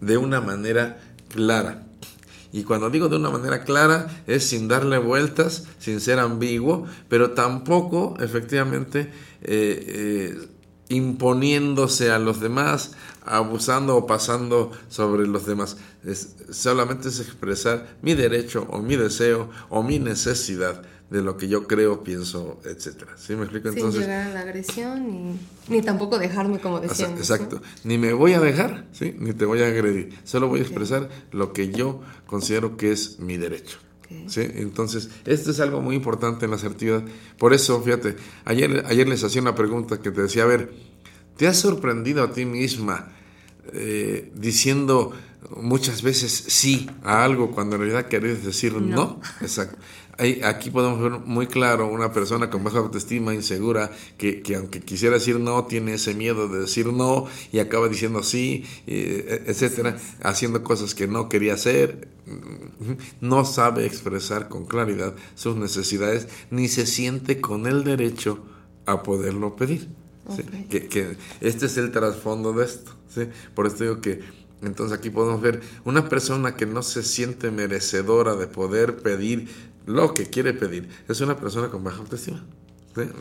de una manera clara. Y cuando digo de una manera clara es sin darle vueltas, sin ser ambiguo, pero tampoco efectivamente eh, eh, imponiéndose a los demás, abusando o pasando sobre los demás. Es, solamente es expresar mi derecho o mi deseo o mi necesidad de lo que yo creo, pienso, etcétera. ¿Sí me explico? Sin Entonces, llegar a la agresión ni, ni tampoco dejarme como decíamos. Exacto. ¿no? Ni me voy a dejar, ¿sí? Ni te voy a agredir. Solo voy a expresar lo que yo considero que es mi derecho. Okay. ¿Sí? Entonces, esto es algo muy importante en la asertividad. Por eso, fíjate, ayer, ayer les hacía una pregunta que te decía, a ver, ¿te has sorprendido a ti misma eh, diciendo muchas veces sí a algo cuando en realidad querés decir no? no? Exacto. Aquí podemos ver muy claro una persona con baja autoestima, insegura, que, que, aunque quisiera decir no, tiene ese miedo de decir no y acaba diciendo sí, eh, etcétera, haciendo cosas que no quería hacer. No sabe expresar con claridad sus necesidades ni se siente con el derecho a poderlo pedir. Que, que, este es el trasfondo de esto. ¿sí? Por esto digo que entonces aquí podemos ver una persona que no se siente merecedora de poder pedir lo que quiere pedir es una persona con baja autoestima.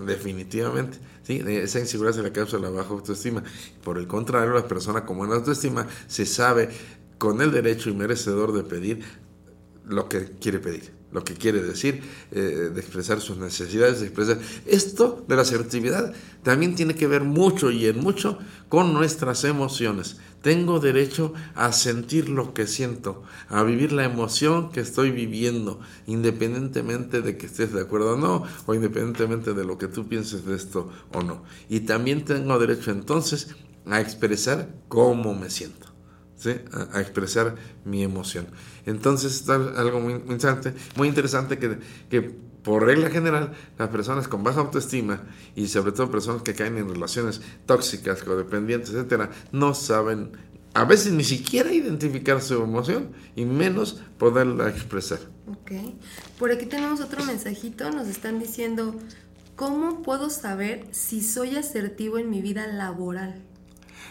Definitivamente. ¿sí? Esa inseguridad se le causa la baja autoestima. Por el contrario, la persona con buena autoestima se sabe con el derecho y merecedor de pedir lo que quiere pedir, lo que quiere decir, eh, de expresar sus necesidades, de expresar. Esto de la asertividad también tiene que ver mucho y en mucho con nuestras emociones. Tengo derecho a sentir lo que siento, a vivir la emoción que estoy viviendo, independientemente de que estés de acuerdo o no, o independientemente de lo que tú pienses de esto o no. Y también tengo derecho entonces a expresar cómo me siento. ¿Sí? A, a, expresar mi emoción. Entonces está algo muy interesante, muy interesante que, que por regla general, las personas con baja autoestima y sobre todo personas que caen en relaciones tóxicas, codependientes, etcétera, no saben a veces ni siquiera identificar su emoción y menos poderla expresar. Ok. Por aquí tenemos otro mensajito, nos están diciendo, ¿cómo puedo saber si soy asertivo en mi vida laboral?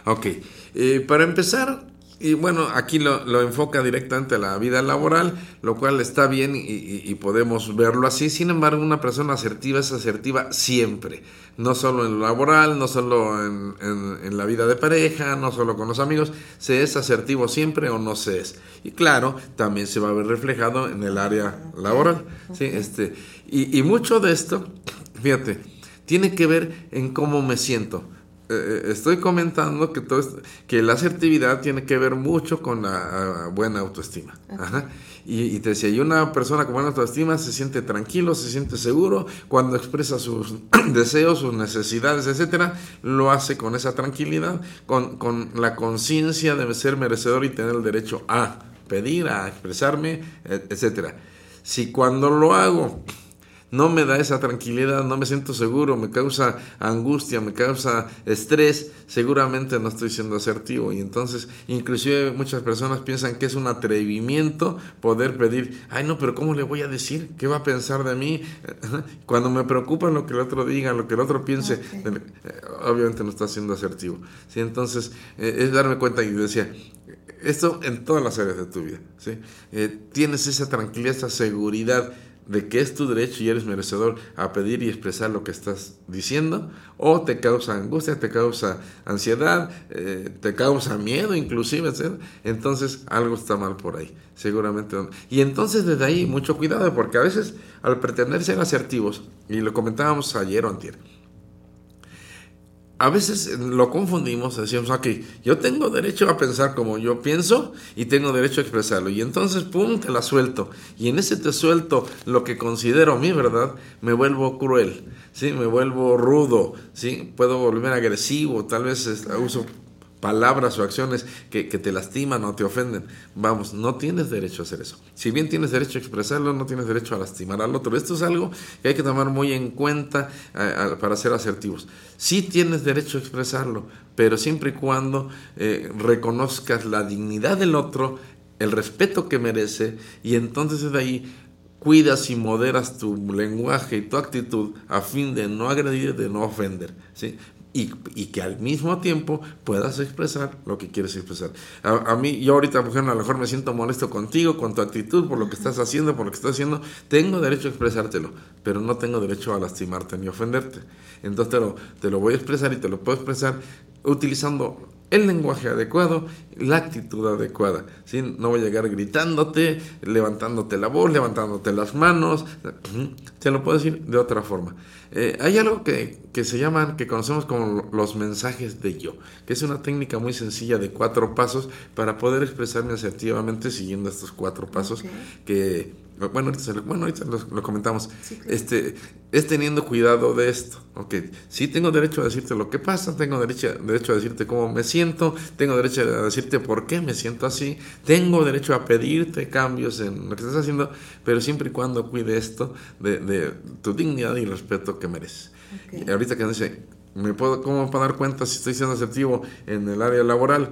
Ok, eh, para empezar, y bueno, aquí lo, lo, enfoca directamente a la vida laboral, lo cual está bien y, y, y, podemos verlo así. Sin embargo, una persona asertiva es asertiva siempre, no solo en lo laboral, no solo en, en, en, la vida de pareja, no solo con los amigos, se es asertivo siempre o no se es. Y claro, también se va a ver reflejado en el área laboral. ¿sí? Este, y, y mucho de esto, fíjate, tiene que ver en cómo me siento estoy comentando que, todo esto, que la asertividad tiene que ver mucho con la buena autoestima. Ajá. Y, y, te decía, y una persona con buena autoestima se siente tranquilo, se siente seguro, cuando expresa sus [CLEARS THROAT] deseos, sus necesidades, etcétera, lo hace con esa tranquilidad, con, con la conciencia de ser merecedor y tener el derecho a pedir, a expresarme, etcétera. Si cuando lo hago no me da esa tranquilidad, no me siento seguro, me causa angustia, me causa estrés, seguramente no estoy siendo asertivo. Y entonces, inclusive muchas personas piensan que es un atrevimiento poder pedir, ay no, pero ¿cómo le voy a decir? ¿Qué va a pensar de mí? Cuando me preocupa lo que el otro diga, lo que el otro piense, okay. obviamente no está siendo asertivo. ¿sí? Entonces, eh, es darme cuenta y decía, esto en todas las áreas de tu vida, ¿sí? Eh, tienes esa tranquilidad, esa seguridad de que es tu derecho y eres merecedor a pedir y expresar lo que estás diciendo, o te causa angustia, te causa ansiedad, eh, te causa miedo inclusive, entonces algo está mal por ahí, seguramente. Y entonces desde ahí mucho cuidado, porque a veces al pretender ser asertivos, y lo comentábamos ayer o antier, a veces lo confundimos, decimos, ok, yo tengo derecho a pensar como yo pienso y tengo derecho a expresarlo. Y entonces, pum, te la suelto. Y en ese te suelto lo que considero mi verdad, me vuelvo cruel, ¿sí? Me vuelvo rudo, ¿sí? Puedo volver agresivo, tal vez uso palabras o acciones que, te lastiman o te ofenden. Vamos, no tienes derecho a hacer eso. Si bien tienes derecho a expresarlo, no tienes derecho a lastimar al otro. Esto es algo que hay que tomar muy en cuenta eh, para ser asertivos. Sí tienes derecho a expresarlo, pero siempre y cuando eh, reconozcas la dignidad del otro, el respeto que merece, y entonces desde ahí cuidas y moderas tu lenguaje y tu actitud a fin de no agredir, de no ofender. ¿sí? Y, que al mismo tiempo puedas expresar lo que quieres expresar. A, a, mí, yo ahorita, mujer, a lo mejor me siento molesto contigo, con tu actitud, por lo que estás haciendo, por lo que estás haciendo. Tengo derecho a expresártelo, pero no tengo derecho a lastimarte ni ofenderte. Entonces te lo, te lo voy a expresar y te lo puedo expresar utilizando el lenguaje adecuado, la actitud adecuada. ¿sí? No voy a llegar gritándote, levantándote la voz, levantándote las manos. Te lo puedo decir de otra forma. Eh, hay algo que, que, se llaman, que conocemos como los mensajes de yo, que es una técnica muy sencilla de cuatro pasos para poder expresarme asertivamente siguiendo estos cuatro pasos okay. que bueno, ahorita, lo, bueno, ahorita lo, lo comentamos, sí, claro. este, es teniendo cuidado de esto, ok, sí tengo derecho a decirte lo que pasa, tengo derecho, derecho a decirte cómo me siento, tengo derecho a decirte por qué me siento así, tengo derecho a pedirte cambios en lo que estás haciendo, pero siempre y cuando cuide esto de, de tu dignidad y respeto que mereces. Okay. Y ahorita que dice, ¿me puedo, ¿cómo puedo dar cuenta si estoy siendo asertivo en el área laboral?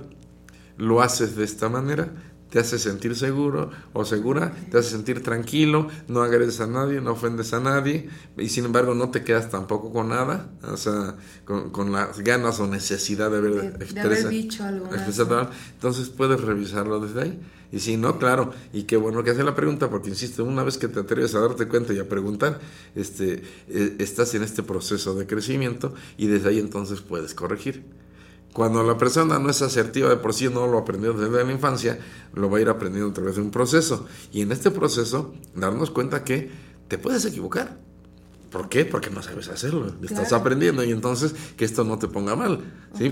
Lo haces de esta manera, te hace sentir seguro o segura, te hace sentir tranquilo, no agredes a nadie, no ofendes a nadie y sin embargo no te quedas tampoco con nada, o sea, con, con las ganas o necesidad de haber, de, expresa, de haber dicho algo. Entonces puedes revisarlo desde ahí. Y si no, claro, y qué bueno que hace la pregunta, porque insisto, una vez que te atreves a darte cuenta y a preguntar, este, eh, estás en este proceso de crecimiento y desde ahí entonces puedes corregir. Cuando la persona no es asertiva de por sí, no lo aprendió desde la infancia, lo va a ir aprendiendo a través de un proceso. Y en este proceso, darnos cuenta que te puedes equivocar. ¿Por qué? Porque no sabes hacerlo, claro. estás aprendiendo y entonces que esto no te ponga mal.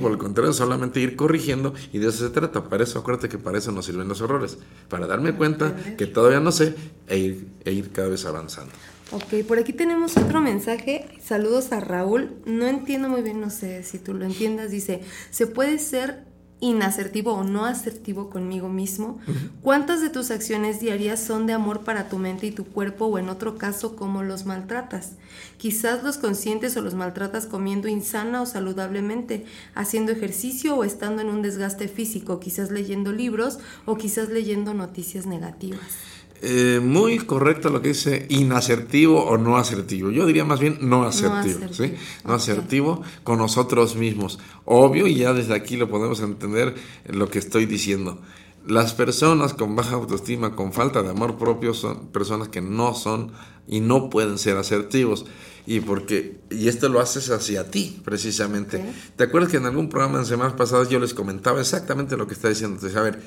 Por el contrario, solamente ir corrigiendo y de eso se trata. Para eso, acuérdate que para eso nos sirven los errores. Para darme cuenta que todavía no sé e ir, e ir cada vez avanzando. Ok, por aquí tenemos otro mensaje. Saludos a Raúl. No entiendo muy bien, no sé si tú lo entiendas. Dice, ¿se puede ser inasertivo o no asertivo conmigo mismo? ¿Cuántas de tus acciones diarias son de amor para tu mente y tu cuerpo o en otro caso cómo los maltratas? Quizás los conscientes o los maltratas comiendo insana o saludablemente, haciendo ejercicio o estando en un desgaste físico, quizás leyendo libros o quizás leyendo noticias negativas. Eh, muy correcto lo que dice inasertivo o no asertivo. Yo diría más bien no asertivo, asertivo, ¿sí? No asertivo con nosotros mismos. Obvio, y ya desde aquí lo podemos entender lo que estoy diciendo. Las personas con baja autoestima, con falta de amor propio, son personas que no son y no pueden ser asertivos. Y porque y esto lo haces hacia ti, precisamente. ¿Te acuerdas que en algún programa en semanas pasadas yo les comentaba exactamente lo que está diciendo? Te decía, a ver,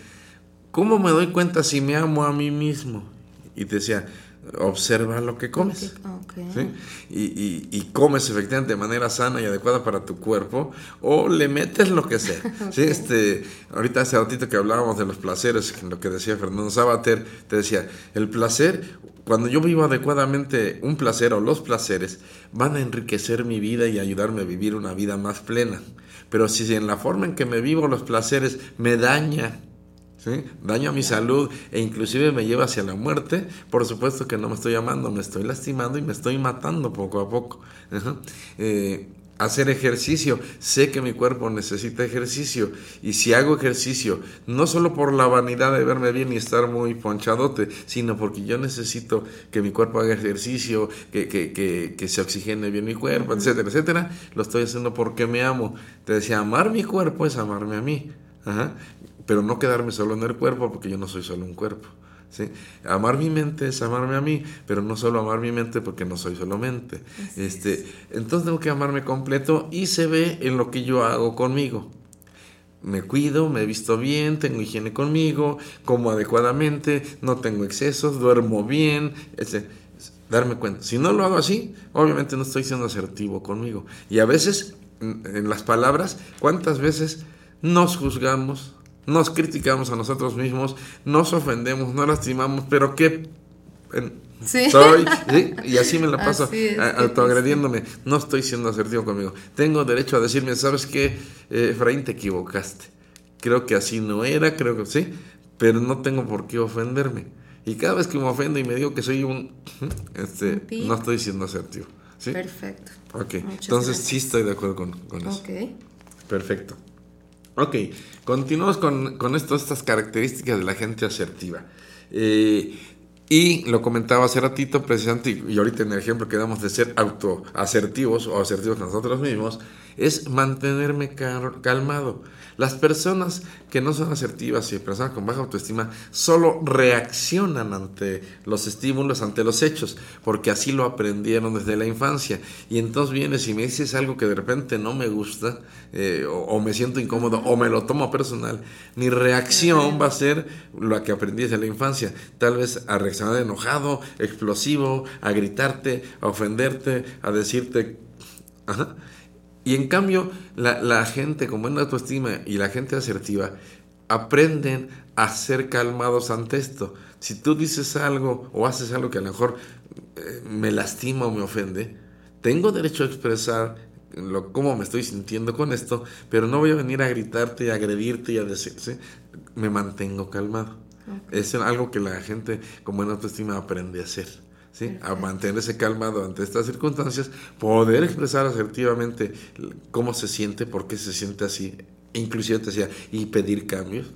¿Cómo me doy cuenta si me amo a mí mismo? Y te decía, observa lo que comes. Y, y- y comes efectivamente de manera sana y adecuada para tu cuerpo, o le metes lo que sea. [LAUGHS] ¿sí? este, ahorita hace ratito que hablábamos de los placeres, lo que decía Fernando Sabater, te decía, el placer, cuando yo vivo adecuadamente un placer o los placeres, van a enriquecer mi vida y ayudarme a vivir una vida más plena. Pero si en la forma en que me vivo los placeres me daña, ¿sí? daño a mi salud e inclusive me lleva hacia la muerte, por supuesto que no me estoy amando, me estoy lastimando y me estoy matando poco a poco. Ajá. Eh, hacer ejercicio, sé que mi cuerpo necesita ejercicio y si hago ejercicio, no solo por la vanidad de verme bien y estar muy ponchadote, sino porque yo necesito que mi cuerpo haga ejercicio, que, que, que, que se oxigene bien mi cuerpo, etcétera, etcétera, lo estoy haciendo porque me amo. Te decía, amar mi cuerpo es amarme a mí. Ajá. Pero no quedarme solo en el cuerpo, porque yo no soy solo un cuerpo. ¿sí? Amar mi mente es amarme a mí, pero no solo amar mi mente porque no soy solo mente. Este, entonces tengo que amarme completo y se ve en lo que yo hago conmigo. Me cuido, me he visto bien, tengo higiene conmigo, como adecuadamente, no tengo excesos, duermo bien, este, darme cuenta. Si no lo hago así, obviamente no estoy siendo asertivo conmigo. Y a veces, en las palabras, ¿cuántas veces nos juzgamos, nos criticamos a nosotros mismos, nos ofendemos, nos lastimamos, pero qué Sí. soy, [LAUGHS] ¿sí? y así me la paso es, autoagrediéndome, no estoy siendo asertivo conmigo. Tengo derecho a decirme, ¿sabes qué, eh, Efraín, te equivocaste? Creo que así no era, creo que sí, pero no tengo por qué ofenderme. Y cada vez que me ofendo y me digo que soy un... [LAUGHS] Este, no estoy siendo asertivo. ¿sí? Perfecto. Ok, Muchas entonces gracias. sí estoy de acuerdo con, con eso. Ok. Perfecto. Ok, continuamos con, con esto, estas características de la gente asertiva. Eh, y lo comentaba hace ratito, precisamente, y, ahorita en el ejemplo que damos de ser autoasertivos o asertivos nosotros mismos, es mantenerme calmado. Las personas que no son asertivas y personas con baja autoestima solo reaccionan ante los estímulos, ante los hechos, porque así lo aprendieron desde la infancia. Y entonces vienes y me dices algo que de repente no me gusta, eh, o, o me siento incómodo, o me lo tomo personal. Mi reacción va a ser lo que aprendí desde la infancia. Tal vez a reaccionar enojado, explosivo, a gritarte, a ofenderte, a decirte... Ajá. Y en cambio, la, la gente con buena autoestima y la gente asertiva aprenden a ser calmados ante esto. Si tú dices algo o haces algo que a lo mejor eh, me lastima o me ofende, tengo derecho a expresar lo, cómo me estoy sintiendo con esto, pero no voy a venir a gritarte y a agredirte y a decirse, me mantengo calmado. Es algo que la gente con buena autoestima aprende a hacer. A mantenerse calmado ante estas circunstancias, poder expresar asertivamente cómo se siente, por qué se siente así, inclusive te decía, y pedir cambios,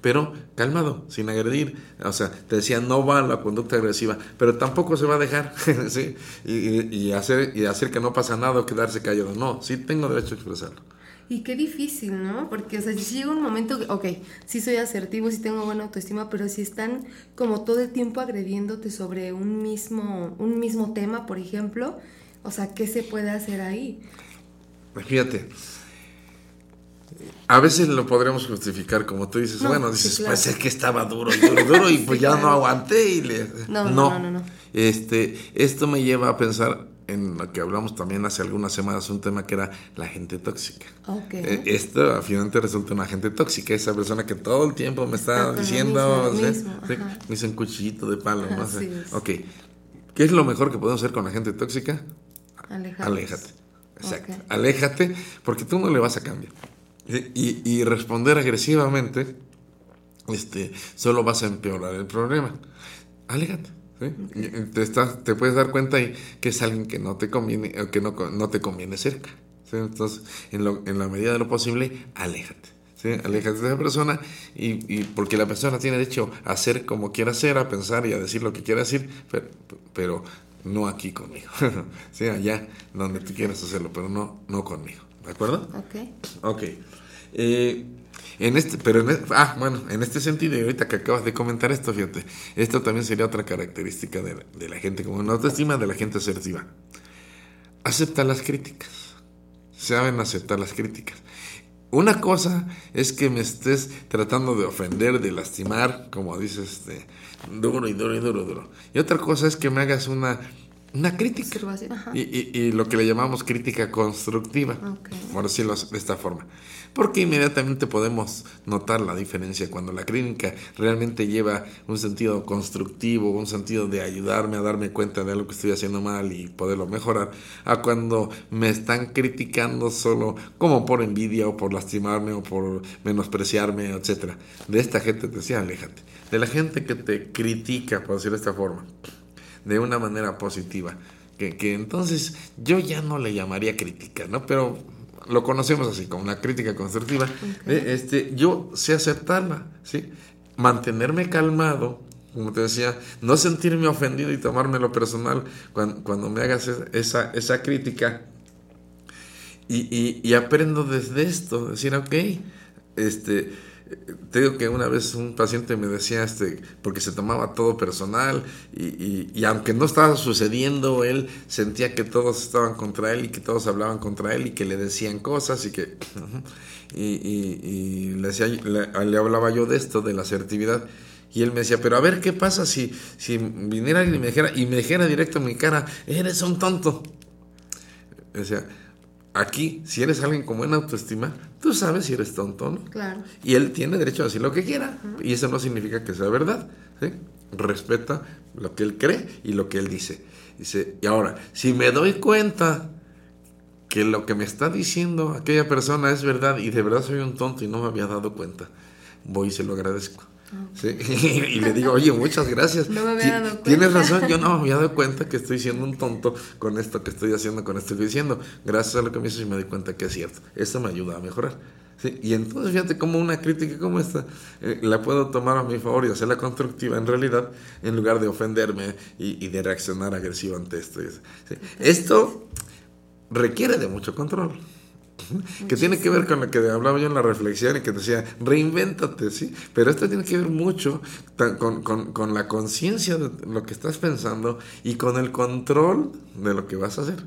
pero calmado, sin agredir. O sea, te decía, no va la conducta agresiva, pero tampoco se va a dejar, [LAUGHS] y- y hacer, y hacer que no pasa nada o quedarse callado. No, sí tengo derecho a expresarlo. Y qué difícil, ¿no? Porque, o sea, llega un momento que, ok, sí soy asertivo, sí tengo buena autoestima, pero si están como todo el tiempo agrediéndote sobre un mismo, un mismo tema, por ejemplo, o sea, ¿qué se puede hacer ahí? Fíjate, a veces lo podríamos justificar como tú dices, No, bueno, sí, dices, claro. pues es que estaba duro, duro, duro y [LAUGHS] pues Sí, ya claro. no aguanté y le... No, no, no, no, no. Este, esto me lleva a pensar en lo que hablamos también hace algunas semanas, un tema que era la gente tóxica. Ok. Eh, esto finalmente resulta una gente tóxica, esa persona que todo el tiempo me está, diciendo, mismo, ¿sí? Sí, me hizo un cuchillito de palo, no es. Ok, ¿qué es lo mejor que podemos hacer con la gente tóxica? Alejarnos. Aléjate. Exacto. Aléjate porque tú no le vas a cambiar. ¿sí? y, y responder agresivamente, este, solo vas a empeorar el problema. Aléjate. ¿Sí? Y Te, estás, te puedes dar cuenta que es alguien que no te conviene, que no, no te conviene cerca. ¿sí? Entonces, en, lo- en la medida de lo posible, aléjate. ¿sí? Aléjate de esa persona y, y porque la persona tiene derecho a hacer como quiera hacer, a pensar y a decir lo que quiera decir, pero, pero no aquí conmigo. [LAUGHS] ¿sí? Allá donde tú quieras hacerlo, pero no, no conmigo. ¿De acuerdo? Ok. Ok. Eh, en este, pero en e- ah, bueno, en este sentido, y ahorita que acabas de comentar esto, fíjate, esto también sería otra característica de, la- de la gente con una autoestima, de la gente asertiva. Acepta las críticas. Saben aceptar las críticas. Una cosa es que me estés tratando de ofender, de lastimar, como dices, este, duro y duro y duro, duro. Y otra cosa es que me hagas una, una crítica. Y, y- y lo que le llamamos crítica constructiva, Ok. por decirlo de esta forma. Porque inmediatamente podemos notar la diferencia cuando la crítica realmente lleva un sentido constructivo, un sentido de ayudarme a darme cuenta de algo que estoy haciendo mal y poderlo mejorar, a cuando me están criticando solo como por envidia o por lastimarme o por menospreciarme, etcétera. De esta gente te decía, aléjate. De la gente que te critica, por decirlo de esta forma de una manera positiva. Que, que entonces yo ya no le llamaría crítica, ¿no? Pero lo conocemos así, como una crítica constructiva. Eh, Este, yo sé aceptarla, ¿sí? Mantenerme calmado, como te decía, no sentirme ofendido y tomármelo personal cuando, cuando me hagas es- esa, esa crítica. Y, y- y aprendo desde esto, decir, ok, este, te digo que una vez un paciente me decía, este, porque se tomaba todo personal y, y- aunque no estaba sucediendo, él sentía que todos estaban contra él y que todos hablaban contra él y que le decían cosas y que... y, y- y le, decía, le, le hablaba yo de esto, de la asertividad. Y él me decía, pero a ver qué pasa si, si viniera alguien y me dijera, y me dijera directo en mi cara, eres un tonto. O sea, aquí, si eres alguien con buena autoestima, tú sabes si eres tonto o no. Claro. Y él tiene derecho a decir lo que quiera. Y eso no significa que sea verdad. ¿sí? Respeta lo que él cree y lo que él dice. Dice, y ahora, si me doy cuenta que lo que me está diciendo aquella persona es verdad y de verdad soy un tonto y no me había dado cuenta, voy y se lo agradezco. ¿Sí? [LAUGHS] y le digo, oye, muchas gracias. No me había dado cuenta. Tienes razón, yo no me había dado cuenta que estoy siendo un tonto con esto que estoy haciendo, con esto que estoy diciendo. Gracias a lo que me dices y me doy cuenta que es cierto. Eso me ayuda a mejorar. ¿sí? Y entonces fíjate cómo una crítica como esta eh, la puedo tomar a mi favor y hacerla constructiva en realidad, en lugar de ofenderme y, y de reaccionar agresivo ante esto. ¿sí? Esto requiere de mucho control. [LAUGHS] Que tiene que ver con lo que hablaba yo en la reflexión y que decía, reinvéntate, ¿sí? Pero esto tiene que ver mucho con, con- con la conciencia de lo que estás pensando y con el control de lo que vas a hacer.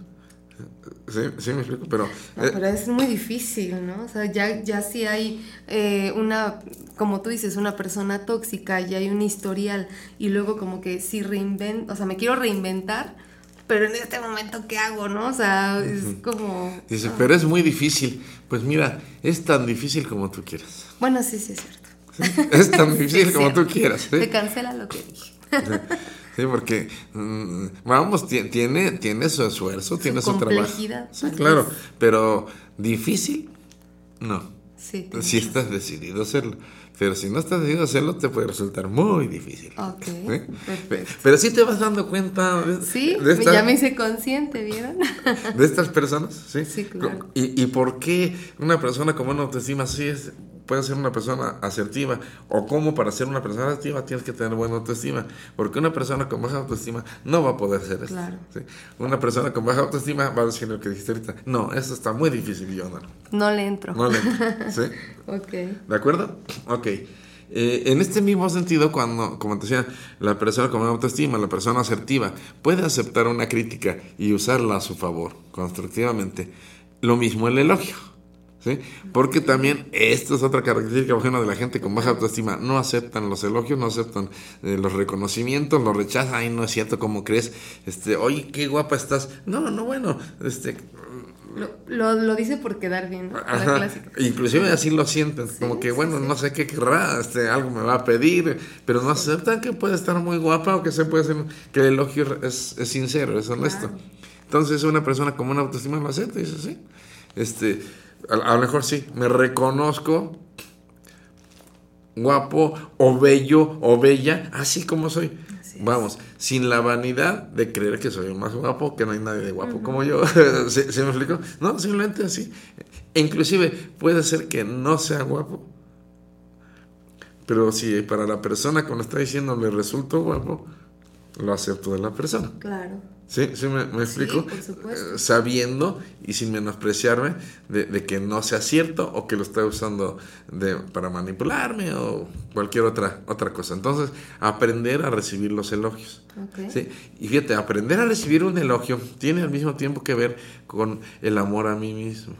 ¿Sí, sí me explico? Pero, No, eh, pero es muy difícil, ¿no? O sea, ya, ya si hay eh, una, como tú dices, una persona tóxica, ya hay un historial y luego como que si reinvento, o sea, me quiero reinventar, pero en este momento, ¿qué hago, no? O sea, es como... dice, pero es muy difícil. Pues mira, es tan difícil como tú quieras. Bueno, sí, sí es cierto. ¿sí? Es tan [LAUGHS] difícil como cierto. tú quieras. ¿sí? Se cancela lo que dije. [LAUGHS] Sí, porque, mm, vamos, ti- tiene, tiene su esfuerzo, tiene su trabajo. Sí, claro, vez. pero difícil, no. Sí. Si estás decidido a hacerlo. Pero si no estás decidido a hacerlo, te puede resultar muy difícil. Ok, ¿Sí? perfecto. Pero si te vas dando cuenta de, Sí, de esta- ya me hice consciente, ¿vieron? de estas personas, ¿sí? Sí, claro. ¿Y, y por qué una persona con buena autoestima sí es, puede ser una persona asertiva? ¿O cómo para ser una persona asertiva tienes que tener buena autoestima? Porque una persona con baja autoestima no va a poder ser esto. Claro. ¿sí? Una persona con baja autoestima va a decir lo que dijiste ahorita. No, eso está muy difícil, yo no. No le entro. No le- [LAUGHS] ¿sí? Ok. ¿De acuerdo? Ok. Eh, en este mismo sentido, cuando, como te decía, la persona con buena autoestima, la persona asertiva, puede aceptar una crítica y usarla a su favor, constructivamente, lo mismo el elogio. ¿Sí? Porque también esto es otra característica ejemplo, de la gente con baja autoestima. No aceptan los elogios, no aceptan eh, los reconocimientos, los rechazan. Ay, no es cierto, como crees? Este, oye, qué guapa estás. No, no, bueno, este, Lo, lo, lo dice por quedar bien, ¿no? Ajá. Inclusive así lo sienten, como que sí, bueno, sí. no sé qué querrá, este, algo me va a pedir, pero no aceptan que puede estar muy guapa o que se puede ser, que el elogio es, es sincero, es honesto. Claro. Entonces una persona con una autoestima lo acepta y dice, sí. Este, a, a lo mejor sí, me reconozco guapo o bello o bella, así como soy. Vamos, sin la vanidad de creer que soy más guapo, que no hay nadie de guapo como yo. [LAUGHS] ¿Se, se me explicó? No, simplemente así. E inclusive puede ser que no sea guapo, pero si para la persona cuando está diciendo le resultó guapo, lo acepto de la persona. Claro. ¿Sí? ¿Sí me, me explico? por supuesto. Eh, sabiendo y sin menospreciarme de, de que no sea cierto o que lo está usando de, para manipularme o cualquier otra, otra cosa. Entonces, aprender a recibir los elogios. ¿sí? Y fíjate, aprender a recibir un elogio tiene al mismo tiempo que ver con el amor a mí mismo.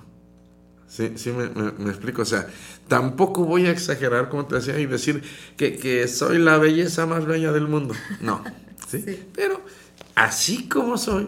Sí, sí me, me- me explico. O sea, tampoco voy a exagerar, como te decía, y decir que, que soy la belleza más bella del mundo. No. [LAUGHS] ¿sí? Sí. Pero así como soy,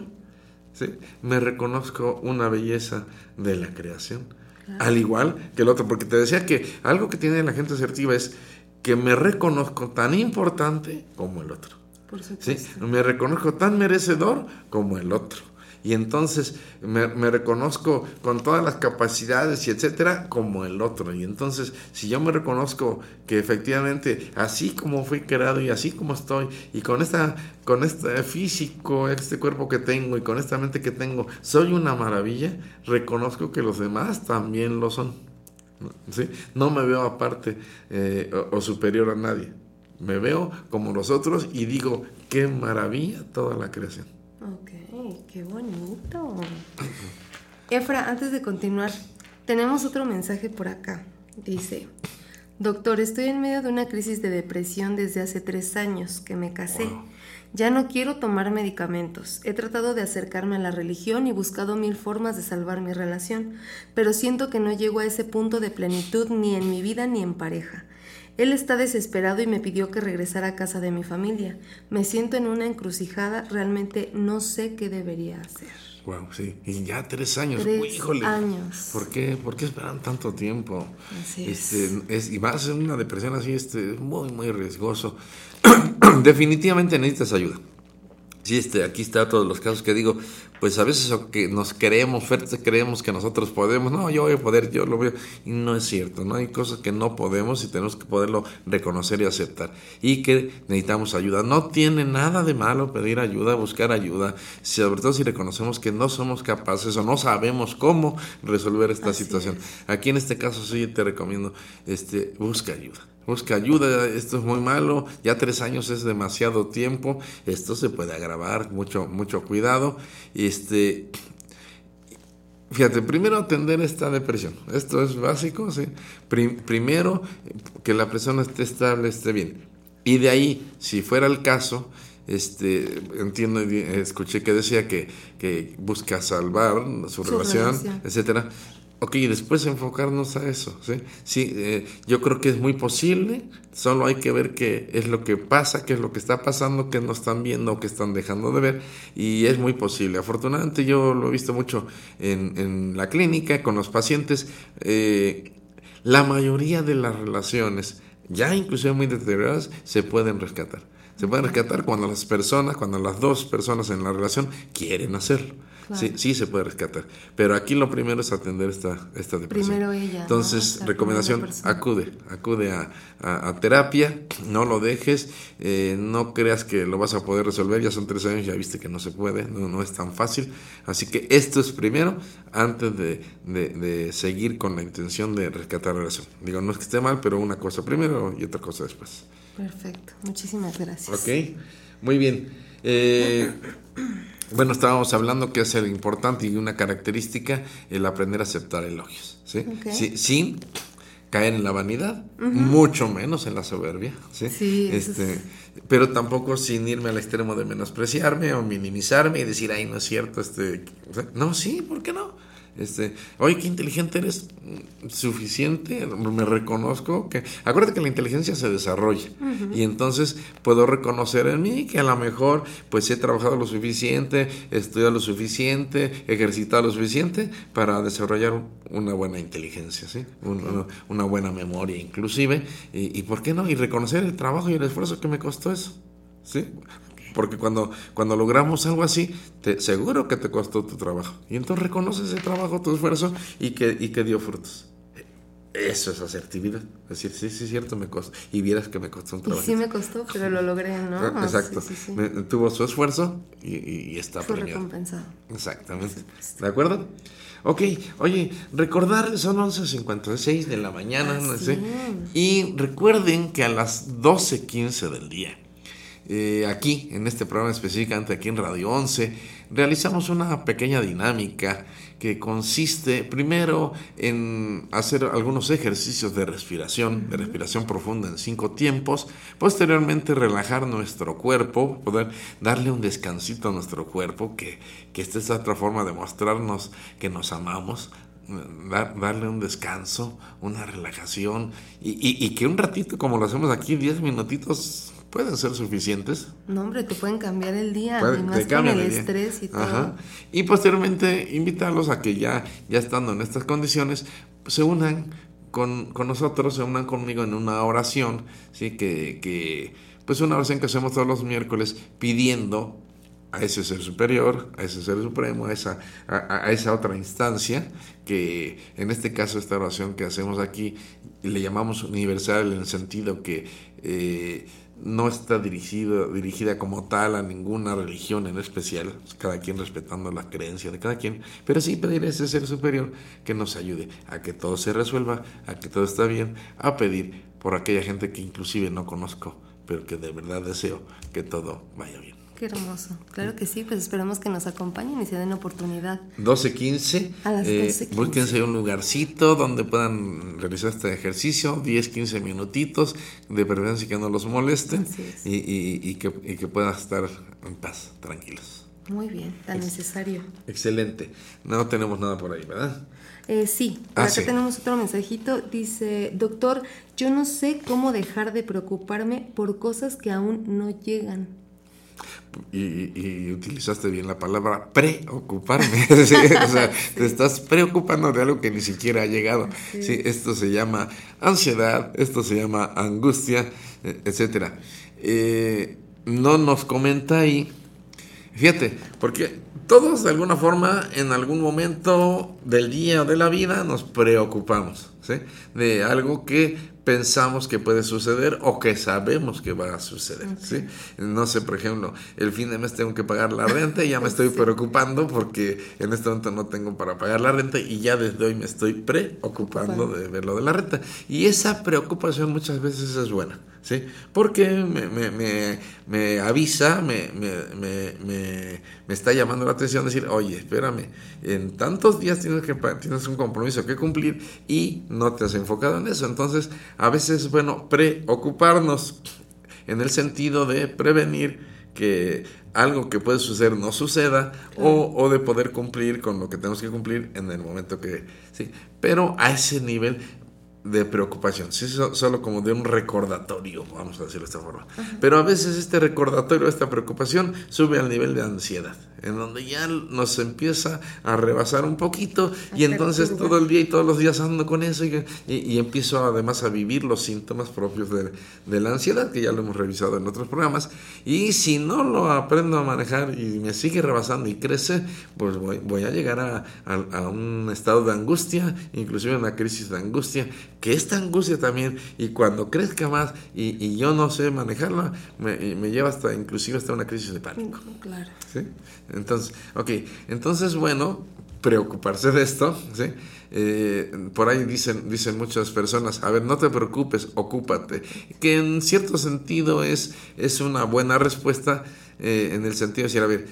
¿sí? me reconozco una belleza de la creación. Al igual que el otro. Porque te decía que algo que tiene la gente asertiva es que me reconozco tan importante como el otro. Por ¿sí? supuesto. Me reconozco tan merecedor como el otro. Y entonces me, reconozco con todas las capacidades y etcétera como el otro. Y entonces, si yo me reconozco que efectivamente, así como fui creado y así como estoy, y con esta, con este físico, este cuerpo que tengo y con esta mente que tengo, soy una maravilla, reconozco que los demás también lo son. ¿sí? No me veo aparte eh, o, o superior a nadie. Me veo como los otros y digo, qué maravilla toda la creación. Ok, qué bonito. Efra, antes de continuar, tenemos otro mensaje por acá. Dice, doctor, estoy en medio de una crisis de depresión desde hace tres años que me casé. Ya no quiero tomar medicamentos. He tratado de acercarme a la religión y buscado mil formas de salvar mi relación, pero siento que no llego a ese punto de plenitud ni en mi vida ni en pareja. Él está desesperado y me pidió que regresara a casa de mi familia. Me siento en una encrucijada, realmente no sé qué debería hacer. Wow, sí. Y ya tres años. Tres Uy, híjole. años. ¿Por qué? ¿Por qué esperan tanto tiempo? Así es. Este, es. Y vas en una depresión así, este, muy, muy riesgoso. [CLEARS THROAT] Definitivamente necesitas ayuda. Sí, este, aquí está todos los casos que digo, pues a veces que nos creemos fuertes, creemos que nosotros podemos, no, yo voy a poder, yo lo veo, y no es cierto, no hay cosas que no podemos y tenemos que poderlo reconocer y aceptar, y que necesitamos ayuda. No tiene nada de malo pedir ayuda, buscar ayuda, sobre todo si reconocemos que no somos capaces o no sabemos cómo resolver esta Así situación. Aquí en este caso sí te recomiendo, este, busca ayuda. Busca ayuda, esto es muy malo, ya tres años es demasiado tiempo, esto se puede agravar, mucho, mucho cuidado. Este, fíjate, primero atender esta depresión, esto es básico, ¿sí? Prim- primero que la persona esté estable, esté bien. Y de ahí, si fuera el caso, este, entiendo, escuché que decía que, que busca salvar su, Su relación, relación. etcétera. Ok, y después enfocarnos a eso, ¿sí? Sí, eh, yo creo que es muy posible, solo hay que ver qué es lo que pasa, qué es lo que está pasando, qué no están viendo qué están dejando de ver, y es muy posible. Afortunadamente yo lo he visto mucho en, en la clínica, con los pacientes, eh, la mayoría de las relaciones, ya inclusive muy deterioradas, se pueden rescatar. Se pueden rescatar cuando las personas, cuando las dos personas en la relación quieren hacerlo. Sí, sí se puede rescatar. Pero aquí lo primero es atender esta, esta depresión. Primero ella. Entonces, recomendación, acude, acude a, a- a terapia, no lo dejes, eh, no creas que lo vas a poder resolver, ya son tres años, ya viste que no se puede, no, no es tan fácil. Así que esto es primero antes de, de- de seguir con la intención de rescatar la relación. Digo, no es que esté mal, pero una cosa primero y otra cosa después. Perfecto, muchísimas gracias. Ok, muy bien. Eh, bueno, estábamos hablando que es el importante y una característica el aprender a aceptar elogios, ¿sí? Sin caer en la vanidad, mucho menos en la soberbia, ¿sí? Sí, este, es- pero tampoco sin irme al extremo de menospreciarme o minimizarme y decir, ay, no es cierto, este, no, sí, ¿por qué no? Este, oye, qué inteligente eres, suficiente, me reconozco que, acuérdate que la inteligencia se desarrolla y entonces puedo reconocer en mí que a lo mejor pues he trabajado lo suficiente, he estudiado lo suficiente, he ejercitado lo suficiente para desarrollar un- una buena inteligencia, ¿sí? Un- una, una buena memoria inclusive y, y por qué no, y reconocer el trabajo y el esfuerzo que me costó eso, ¿sí? Porque cuando, cuando logramos algo así, te, seguro que te costó tu trabajo. Y entonces reconoces ese trabajo, tu esfuerzo y que, y que dio frutos. Eso es asertividad. Es decir, sí, sí, cierto, me costó. Y vieras que me costó un Y trabajo. sí me costó, pero lo logré, ¿no? Ah, Exacto. Sí, sí, sí. Me- tuvo su esfuerzo y, y- y está Fue premiado. recompensado. Exactamente. ¿De acuerdo? Ok, oye, recordarles son 11.56 de la mañana, no sé. Y recuerden que a las 12.15 del día, eh, aquí, en este programa específicamente aquí en Radio 11, realizamos una pequeña dinámica que consiste primero en hacer algunos ejercicios de respiración, de respiración profunda en cinco tiempos, posteriormente relajar nuestro cuerpo, poder darle un descansito a nuestro cuerpo, que, que esta es otra forma de mostrarnos que nos amamos, dar- darle un descanso, una relajación y, y- y que un ratito como lo hacemos aquí, 10 minutitos, pueden ser suficientes. No, hombre, te pueden cambiar el día, Puede- y más te con el el estrés y todo. Ajá. Y posteriormente invitarlos a que ya, ya estando en estas condiciones, se unan con, con nosotros, se unan conmigo en una oración, ¿sí? que, que pues una oración que hacemos todos los miércoles pidiendo a ese ser superior, a ese ser supremo, a esa, a, a esa otra instancia, que en este caso esta oración que hacemos aquí le llamamos universal en el sentido que eh, no está dirigido, dirigida como tal a ninguna religión en especial, cada quien respetando la creencia de cada quien, pero sí pedir a ese ser superior que nos ayude a que todo se resuelva, a que todo está bien, a pedir por aquella gente que inclusive no conozco, pero que de verdad deseo que todo vaya bien. Qué hermoso. Claro que sí, pues esperamos que nos acompañen y se den oportunidad. 12.15. A las eh, 12:15. búsquense un lugarcito donde puedan realizar este ejercicio, 10, 15 minutitos, de preferencia que no los molesten y, y- y que, y que puedan estar en paz, tranquilos. Muy bien, tan necesario. Excelente. No tenemos nada por ahí, ¿verdad? Eh, sí, Ah, acá sí. tenemos otro mensajito. Dice, doctor, yo no sé cómo dejar de preocuparme por cosas que aún no llegan. Y, utilizaste bien la palabra preocuparme. [LAUGHS] Sí, o sea, te estás preocupando de algo que ni siquiera ha llegado. Sí, esto se llama ansiedad, esto se llama angustia, eh, etcétera. Eh, no nos comenta ahí. Fíjate, porque todos de alguna forma en algún momento del día o de la vida nos preocupamos ¿sí? de algo que pensamos que puede suceder o que sabemos que va a suceder. ¿sí? No sé, por ejemplo, el fin de mes tengo que pagar la renta y ya me [LAUGHS] estoy preocupando porque en este momento no tengo para pagar la renta y ya desde hoy me estoy preocupando de ver lo de la renta. Y esa preocupación muchas veces es buena. ¿Sí? Porque me, me, me, me avisa, me, está llamando la atención decir, oye, espérame, en tantos días tienes, que, tienes un compromiso que cumplir y no te has enfocado en eso. Entonces, a veces es bueno preocuparnos en el sentido de prevenir que algo que puede suceder no suceda o, o de poder cumplir con lo que tenemos que cumplir en el momento que sí pero a ese nivel de preocupación, sí, so- solo como de un recordatorio, vamos a decirlo de esta forma. Pero a veces este recordatorio, esta preocupación, sube al nivel de ansiedad, en donde ya nos empieza a rebasar un poquito y entonces todo el día y todos los días ando con eso y, y- y empiezo además a vivir los síntomas propios de, de la ansiedad, que ya lo hemos revisado en otros programas. Y si no lo aprendo a manejar y me sigue rebasando y crece, pues voy, voy a llegar a, a- a un estado de angustia, inclusive una crisis de angustia, que esta angustia también, y cuando crezca más y, y yo no sé manejarla, me, me lleva hasta inclusive hasta una crisis de pánico. Claro. ¿sí? Entonces, ok, entonces, bueno, preocuparse de esto, ¿sí? Eh, por ahí dicen, dicen muchas personas, a ver, no te preocupes, ocúpate, que en cierto sentido es, es una buena respuesta eh, en el sentido de decir, a ver,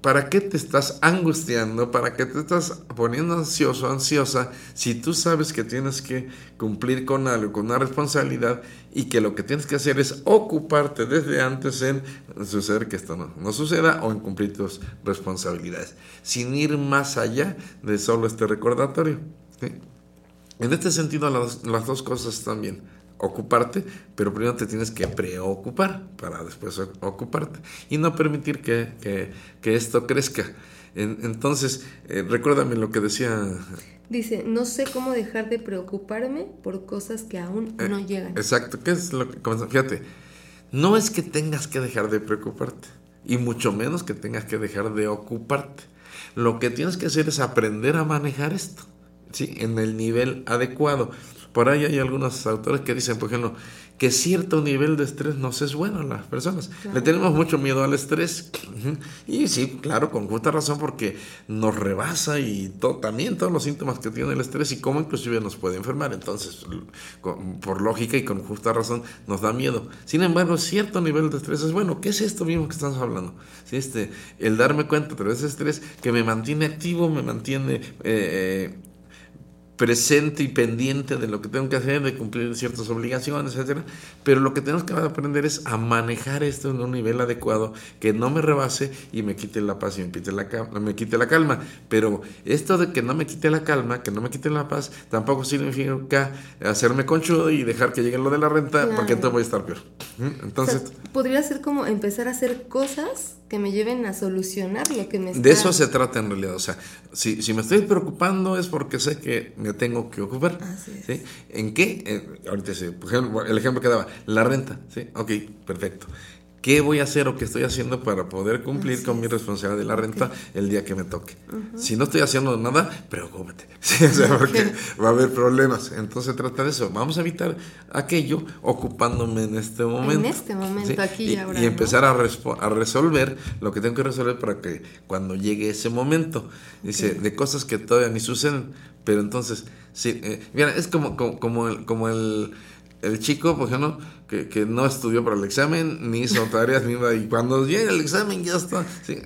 ¿para qué te estás angustiando? ¿Para qué te estás poniendo ansioso, ansiosa, si tú sabes que tienes que cumplir con algo, con una responsabilidad y que lo que tienes que hacer es ocuparte desde antes en suceder que esto no, no suceda o en cumplir tus responsabilidades, sin ir más allá de solo este recordatorio? En este sentido, las, las dos cosas bien. Ocuparte, pero primero te tienes que preocupar para después ocuparte y no permitir que, que- que esto crezca. En- entonces, eh, recuérdame lo que decía. Dice, no sé cómo dejar de preocuparme por cosas que aún eh, no llegan. Exacto, ¿qué es lo que comenzó? Fíjate, no es que tengas que dejar de preocuparte, y mucho menos que tengas que dejar de ocuparte. Lo que tienes que hacer es aprender a manejar esto, ¿sí? En el nivel adecuado. Por ahí hay algunos autores que dicen, por ejemplo, que cierto nivel de estrés nos es bueno a las personas. Le tenemos mucho miedo al estrés. Y sí, claro, con justa razón, porque nos rebasa y también todos los síntomas que tiene el estrés y cómo inclusive nos puede enfermar. Entonces, por lógica y con justa razón, nos da miedo. Sin embargo, cierto nivel de estrés es bueno. ¿Qué es esto mismo que estamos hablando? ¿Sí? Este, el darme cuenta pero ese estrés que me mantiene activo, me mantiene... Eh, eh, presente y pendiente de lo que tengo que hacer, de cumplir ciertas obligaciones, etcétera. Pero lo que tenemos que aprender es a manejar esto en un nivel adecuado que no me rebase y me quite la paz y me quite la, me quite la calma. Pero esto de que no me quite la calma, que no me quite la paz, tampoco significa hacerme conchudo y dejar que llegue lo de la renta, porque entonces voy a estar peor. Entonces, podría ser como empezar a hacer cosas que me lleven a solucionar lo que me está... De eso se trata en realidad. O sea, si, si me estoy preocupando es porque sé que me tengo que ocupar. ¿sí? ¿En qué? Eh, ahorita por ejemplo, el ejemplo que daba, la renta. ¿sí? Ok, perfecto. ¿Qué voy a hacer o qué estoy haciendo para poder cumplir con mi responsabilidad de la renta el día que me toque? Si no estoy haciendo nada, preocúpate, [LAUGHS] porque [LAUGHS] va a haber problemas. Entonces trata de eso. Vamos a evitar aquello ocupándome en este momento. En este momento, aquí y, ahora. Y empezar a, a, resolver lo que tengo que resolver para que cuando llegue ese momento, dice, de cosas que todavía ni suceden, pero entonces, sí, eh, mira, es como, como, como el... Como el el chico, por ejemplo, que, que, no estudió para el examen, ni hizo tareas, ni nada, y cuando llega el examen ya está. Eh,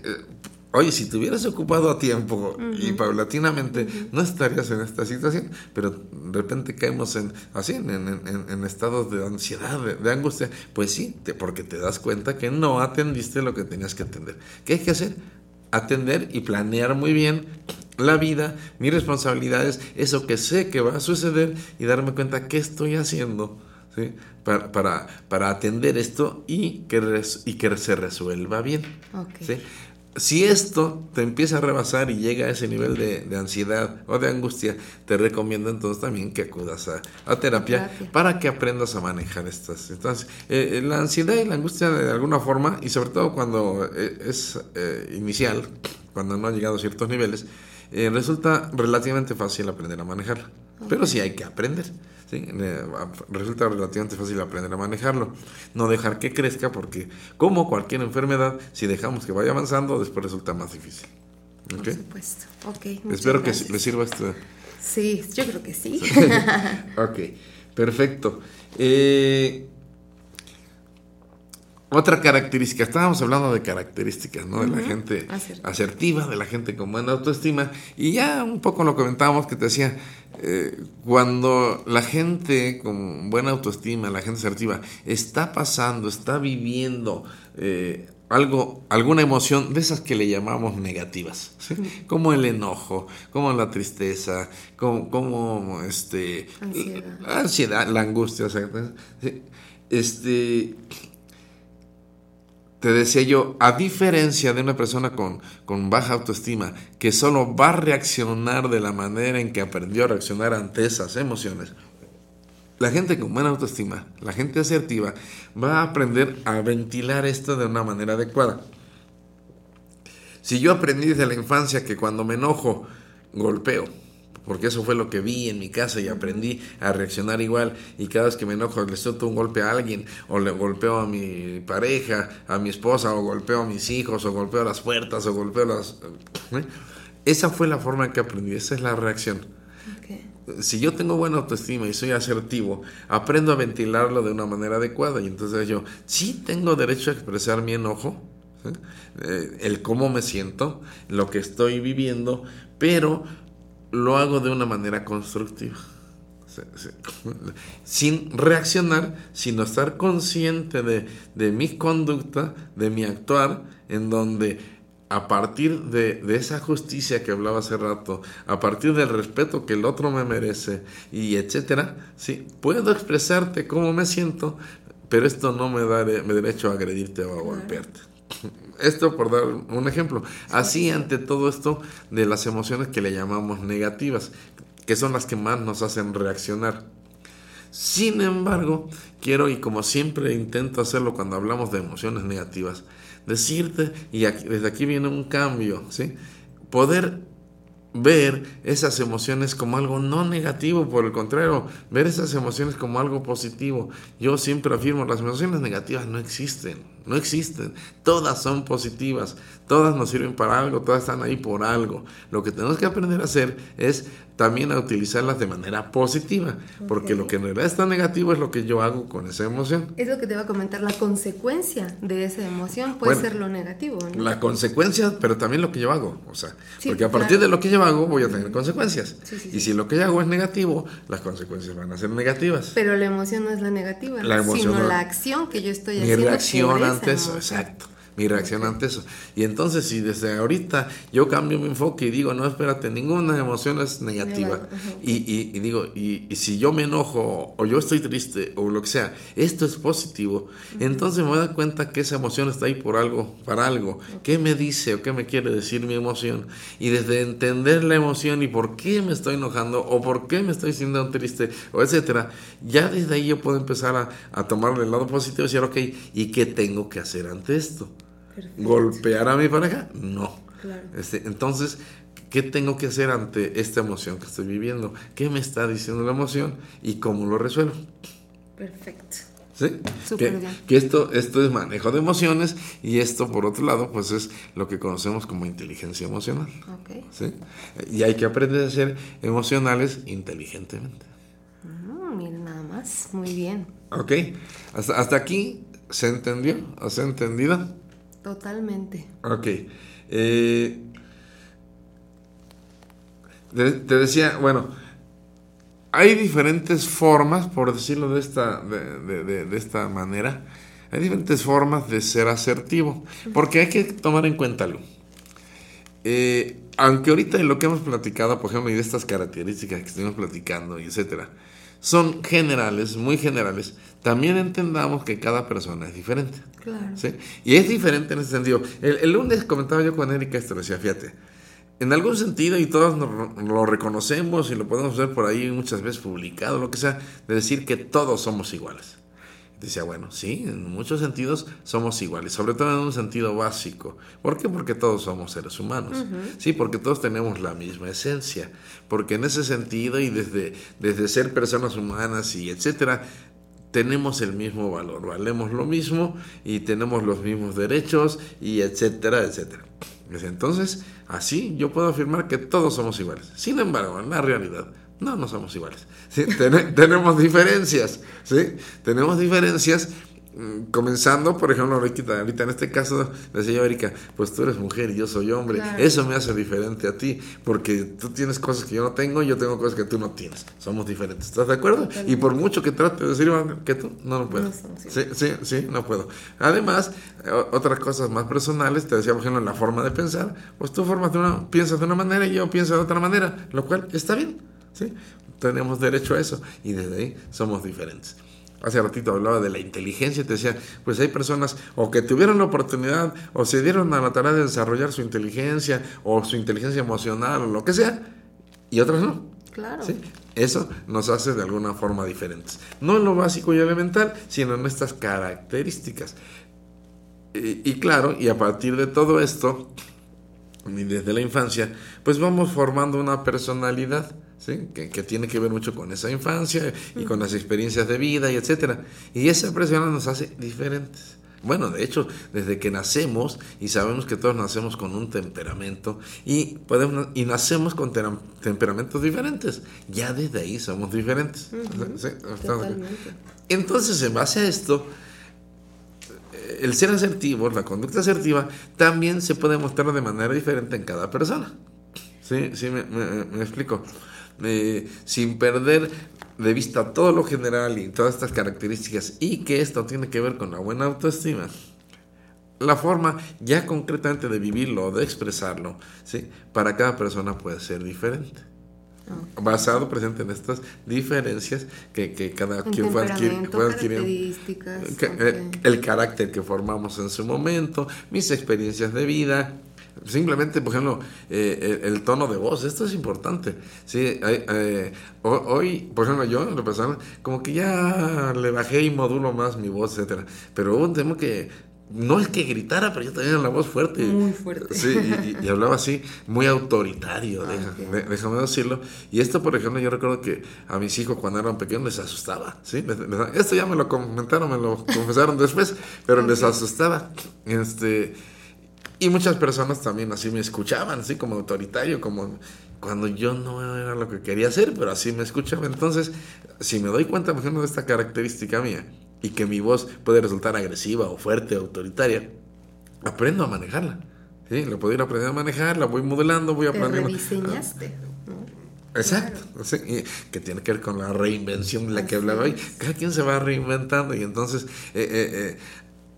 oye, si te hubieras ocupado a tiempo y paulatinamente, no estarías en esta situación, pero de repente caemos en así, en, en, estados de ansiedad, de, angustia. Pues sí, te, porque te das cuenta que no atendiste lo que tenías que atender. ¿Qué hay que hacer? Atender y planear muy bien la vida, mis responsabilidades, eso que sé que va a suceder y darme cuenta qué estoy haciendo para, para, para, atender esto y que, y que se resuelva bien. Si esto te empieza a rebasar y llega a ese nivel de, ansiedad o de angustia, te recomiendo entonces también que acudas a, terapia, para que aprendas a manejar estas. Entonces, eh, eh, la ansiedad y la angustia de alguna forma, y sobre todo cuando eh, es inicial, cuando no ha llegado a ciertos niveles, eh, resulta relativamente fácil aprender a manejarlo. Pero sí hay que aprender. ¿Sí? Eh, resulta relativamente fácil aprender a manejarlo. No dejar que crezca porque, como cualquier enfermedad, si dejamos que vaya avanzando, después resulta más difícil. Por supuesto. Espero que les sirva esto. Sí, yo creo que sí. [LAUGHS] ok, perfecto. Eh, otra característica, estábamos hablando de características, ¿no? De la gente asertiva, de la gente con buena autoestima, y ya un poco lo comentábamos que te decía, eh, cuando la gente con buena autoestima, la gente asertiva, está pasando, está viviendo eh, algo, alguna emoción de esas que le llamamos negativas, como el enojo, como la tristeza, como, como este, la ansiedad, la angustia, este te decía yo, a diferencia de una persona con, con, baja autoestima, que solo va a reaccionar de la manera en que aprendió a reaccionar ante esas emociones, la gente con buena autoestima, la gente asertiva, va a aprender a ventilar esto de una manera adecuada. Si yo aprendí desde la infancia que cuando me enojo, golpeo, porque eso fue lo que vi en mi casa y aprendí a reaccionar igual y cada vez que me enojo le suelto un golpe a alguien o le golpeo a mi pareja, a mi esposa o golpeo a mis hijos o golpeo las puertas o golpeo las... ¿eh? Esa fue la forma en que aprendí, esa es la reacción. Si yo tengo buena autoestima y soy asertivo, aprendo a ventilarlo de una manera adecuada y entonces yo sí tengo derecho a expresar mi enojo, ¿eh? Eh, el cómo me siento, lo que estoy viviendo, pero lo hago de una manera constructiva. [LAUGHS] Sin reaccionar, sino estar consciente de, mi conducta, de mi actuar, en donde a partir de, esa justicia que hablaba hace rato, a partir del respeto que el otro me merece, y etcétera, ¿sí? puedo expresarte cómo me siento, pero esto no me da derecho a agredirte o a golpearte. [LAUGHS] Esto por dar un ejemplo. Así ante todo esto de las emociones que le llamamos negativas, que son las que más nos hacen reaccionar. Sin embargo, quiero y como siempre intento hacerlo cuando hablamos de emociones negativas, decirte, y aquí- desde aquí viene un cambio, ¿sí? Poder ver esas emociones como algo no negativo, por el contrario, ver esas emociones como algo positivo. Yo siempre afirmo, las emociones negativas no existen, no existen, todas son positivas, todas nos sirven para algo, todas están ahí por algo. Lo que tenemos que aprender a hacer es también a utilizarlas de manera positiva, porque Ok. lo que en realidad está negativo es lo que yo hago con esa emoción. Es lo que te va a comentar, la consecuencia de esa emoción puede Bueno, ser lo negativo, ¿no? La consecuencia, pero también lo que yo hago. O sea, Sí, porque a partir claro. de lo que yo hago voy a tener consecuencias. Sí, sí, y sí. si lo que yo hago es negativo, las consecuencias van a ser negativas. Pero la emoción no es la negativa, La emoción sino no- la acción que yo estoy Mi haciendo. reacción por esa ante eso, exacto. Mi reacción ante eso. Y entonces, si desde ahorita yo cambio mi enfoque y digo, no, espérate, ninguna emoción es negativa. Y, y- y digo, y, y si yo me enojo o yo estoy triste o lo que sea, esto es positivo, entonces me voy a dar cuenta que esa emoción está ahí por algo, para algo. ¿Qué me dice o qué me quiere decir mi emoción? Y desde entender la emoción y por qué me estoy enojando o por qué me estoy sintiendo triste o etcétera, ya desde ahí yo puedo empezar a, a tomar el lado positivo y decir, ok, ¿y qué tengo que hacer ante esto? Perfecto. ¿Golpear a mi pareja? No. Claro. Este, entonces, ¿qué tengo que hacer ante esta emoción que estoy viviendo? ¿Qué me está diciendo la emoción y cómo lo resuelvo? Perfecto. ¿Sí? Súper que, bien. que esto, esto es manejo de emociones y esto, por otro lado, pues es lo que conocemos como inteligencia emocional. Ok. ¿sí? Y hay que aprender a ser emocionales inteligentemente. Mm, miren nada más. Muy bien. ¿Ok? Hasta, hasta aquí, ¿se entendió? ¿O se ha entendido? Totalmente. Ok. Eh, te decía, bueno, hay diferentes formas, por decirlo de esta, de, de- de- de esta manera, hay diferentes formas de ser asertivo, porque hay que tomar en cuenta algo. Eh, aunque ahorita en lo que hemos platicado, por ejemplo, y de estas características que estuvimos platicando, y etcétera, son generales, muy generales, también entendamos que cada persona es diferente. Claro. ¿sí? Y es diferente en ese sentido. El, el lunes comentaba yo con Erika esto, le decía, fíjate, en algún sentido, y todos nos- lo reconocemos y lo podemos ver por ahí muchas veces publicado, lo que sea, de decir que todos somos iguales. Decía, bueno, sí, en muchos sentidos somos iguales, sobre todo en un sentido básico. ¿Por qué? Porque todos somos seres humanos. Sí, porque todos tenemos la misma esencia. Porque en ese sentido y desde, desde ser personas humanas y etcétera, tenemos el mismo valor, valemos lo mismo y tenemos los mismos derechos y etcétera, etcétera. Entonces, así yo puedo afirmar que todos somos iguales. Sin embargo, en la realidad, no, no somos iguales. ¿sí? [LAUGHS] Ten- tenemos diferencias, ¿sí? Tenemos diferencias mm, comenzando, por ejemplo, ahorita, ahorita en este caso, decía yo, Erika, pues tú eres mujer y yo soy hombre. Claro. Eso me hace diferente a ti, porque tú tienes cosas que yo no tengo y yo tengo cosas que tú no tienes. Somos diferentes, ¿estás de acuerdo? Y por mucho que trate de decir que tú, no lo puedo. No somos sí, sí, sí, no puedo. Además, otras cosas más personales, te decía, por ejemplo, la forma de pensar, pues tú formas de una, piensas de una manera y yo pienso de otra manera, lo cual está bien, ¿sí? Tenemos derecho a eso y desde ahí somos diferentes. Hace ratito hablaba de la inteligencia y te decía, pues hay personas o que tuvieron la oportunidad o se dieron a la tarea de desarrollar su inteligencia o su inteligencia emocional o lo que sea, y otras no. Claro. ¿sí? Eso nos hace de alguna forma diferentes. No en lo básico y elemental, sino en estas características. Y, y claro, y a partir de todo esto, y desde la infancia, pues vamos formando una personalidad, ¿sí? que, que tiene que ver mucho con esa infancia y con las experiencias de vida y etcétera. Y esa personalidad nos hace diferentes. Bueno, de hecho, desde que nacemos y sabemos que todos nacemos con un temperamento y podemos y nacemos con temperamentos diferentes, ya desde ahí somos diferentes. Entonces, en base a esto, eh, el ser asertivo, la conducta asertiva, también se puede mostrar de manera diferente en cada persona. ¿Sí? ¿Sí me, me- me explico? Eh, sin perder de vista todo lo general y todas estas características y que esto tiene que ver con la buena autoestima. La forma ya concretamente de vivirlo de expresarlo, ¿sí? para cada persona puede ser diferente. Basado presente en estas diferencias que, que cada quien fue, adquiriendo. características. Que- eh, el carácter que formamos en su momento, mis experiencias de vida, Simplemente, por ejemplo, eh, el, el tono de voz, esto es importante. Sí, eh, ho- hoy, por ejemplo, yo en lo personal, como que ya le bajé y modulo más mi voz, etcétera. Pero hubo un tema que no es que gritara, pero yo tenía la voz fuerte. Muy fuerte. Sí, y, y- y hablaba así, muy autoritario, deja- de- déjame decirlo. Y esto, por ejemplo, yo recuerdo que a mis hijos cuando eran pequeños les asustaba, ¿sí? Les- les- esto ya me lo comentaron, me lo confesaron después, pero les asustaba. Este, y muchas personas también así me escuchaban, así como autoritario, como cuando yo no era lo que quería hacer, pero así me escuchaban. Entonces, si me doy cuenta, por ejemplo, de esta característica mía y que mi voz puede resultar agresiva o fuerte, autoritaria, aprendo a manejarla. ¿sí? La puedo ir aprendiendo a manejar, la voy modelando, voy aprendiendo. rediseñaste. ¿no? Exacto, sí, y que tiene que ver con la reinvención de la que hablaba hoy. Cada quien se va reinventando y entonces eh, eh, eh,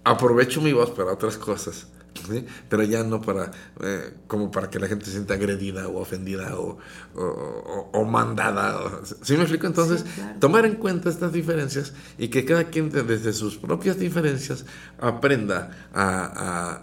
aprovecho mi voz para otras cosas, ¿sí? pero ya no para eh, como para que la gente se sienta agredida o ofendida o, o- o- o mandada. ¿Sí me explico? Entonces, Sí, claro. tomar en cuenta estas diferencias y que cada quien de- desde sus propias diferencias aprenda a, a-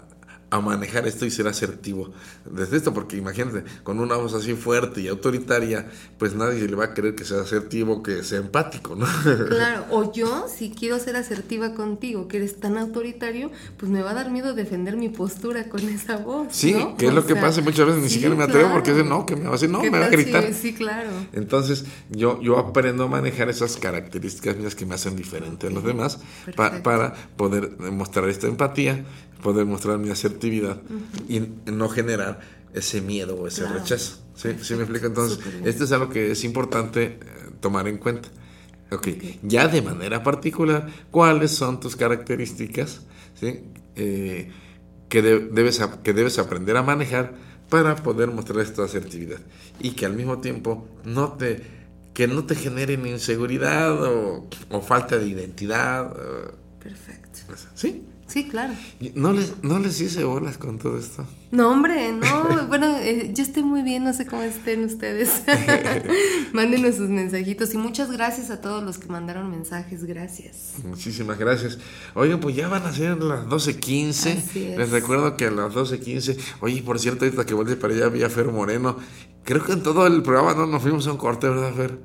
a manejar esto y ser asertivo desde esto, porque imagínate, con una voz así fuerte y autoritaria, pues nadie le va a querer que sea asertivo, que sea empático, ¿no? Claro, o yo, si quiero ser asertiva contigo, que eres tan autoritario, pues me va a dar miedo defender mi postura con esa voz. Sí, ¿no? que es O lo que pasa muchas veces, ni sí, siquiera me atrevo claro. porque dice, no, que me va a decir, no, ¿Qué me va a gritar. Sí, claro. Entonces, yo, yo aprendo a manejar esas características mías que me hacen diferente a los demás pa- para poder mostrar esta empatía, poder mostrar mi asertividad y no generar ese miedo o ese Claro. rechazo. ¿Sí? ¿Sí me [LAUGHS] explico? Entonces, esto es algo que es importante eh, tomar en cuenta. Ok, ya de manera particular, ¿cuáles son tus características ¿sí? Eh, que, de- debes, que debes aprender a manejar para poder mostrar esta asertividad? Y que al mismo tiempo no te, que no te generen inseguridad o, o falta de identidad. eh, Perfecto. ¿Sí? Sí, claro. No les, no les hice bolas con todo esto. No, hombre, no. [LAUGHS] Bueno, eh, yo estoy muy bien, no sé cómo estén ustedes. [LAUGHS] Mándenos sus mensajitos y muchas gracias a todos los que mandaron mensajes. Gracias. Muchísimas gracias. Oigan, pues ya van a ser las 12.15. Así es. Les recuerdo que a las 12.15. Oye, por cierto, ahorita que volteé para allá vi a Fer Moreno. Creo que en todo el programa no nos fuimos a un corte, ¿verdad, Fer?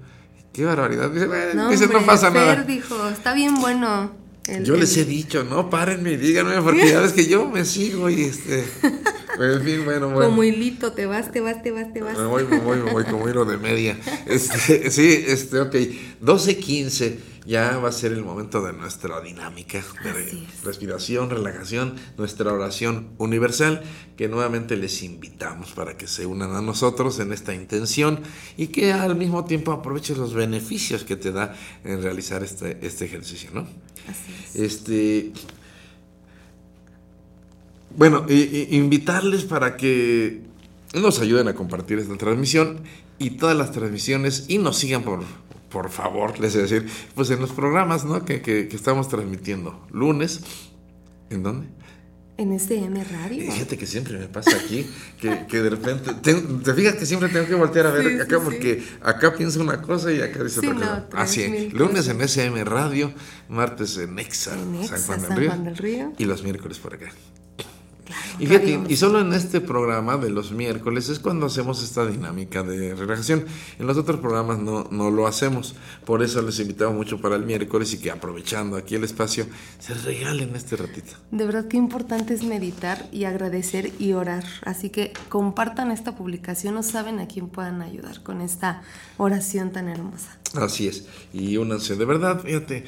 Qué barbaridad. Dice, no hombre, pasa Fer nada. dijo, está bien bueno. El- Yo les he dicho, no, párenme díganme, porque ya ves que yo me sigo y este. [LAUGHS] En fin, bueno, bueno. Como hilito, te vas, te vas, te vas, te vas. Me voy, me voy, me voy como hilo de media. Este, [LAUGHS] sí, este, ok. 12.15 ya va a ser el momento de nuestra dinámica de respiración, relajación, nuestra oración universal, que nuevamente les invitamos para que se unan a nosotros en esta intención y que al mismo tiempo aproveches los beneficios que te da en realizar este, este ejercicio, ¿no? Es. Este. Bueno, invitarles para que nos ayuden a compartir esta transmisión y todas las transmisiones y nos sigan por, por favor, les voy a decir, pues en los programas ¿no? que- que estamos transmitiendo. Lunes, ¿en dónde? En SM Radio. Fíjate que siempre me pasa aquí, que, que de repente, tengo- te fijas que siempre tengo que voltear a ver Sí, acá sí. porque acá pienso una cosa y acá dice otra cosa. Así, mil lunes en SM Radio, martes en Exa, San Juan del San Río, Juan del Río. y los miércoles por acá. Claro, Y fíjate, y solo en este programa de los miércoles es cuando hacemos esta dinámica de relajación. En los otros programas no, no lo hacemos. Por eso les invitamos mucho para el miércoles y que aprovechando aquí el espacio, se regalen este ratito. De verdad que importante es meditar y agradecer y orar. Así que compartan esta publicación, no saben a quién puedan ayudar con esta oración tan hermosa. Así es. Y únanse, de verdad, fíjate.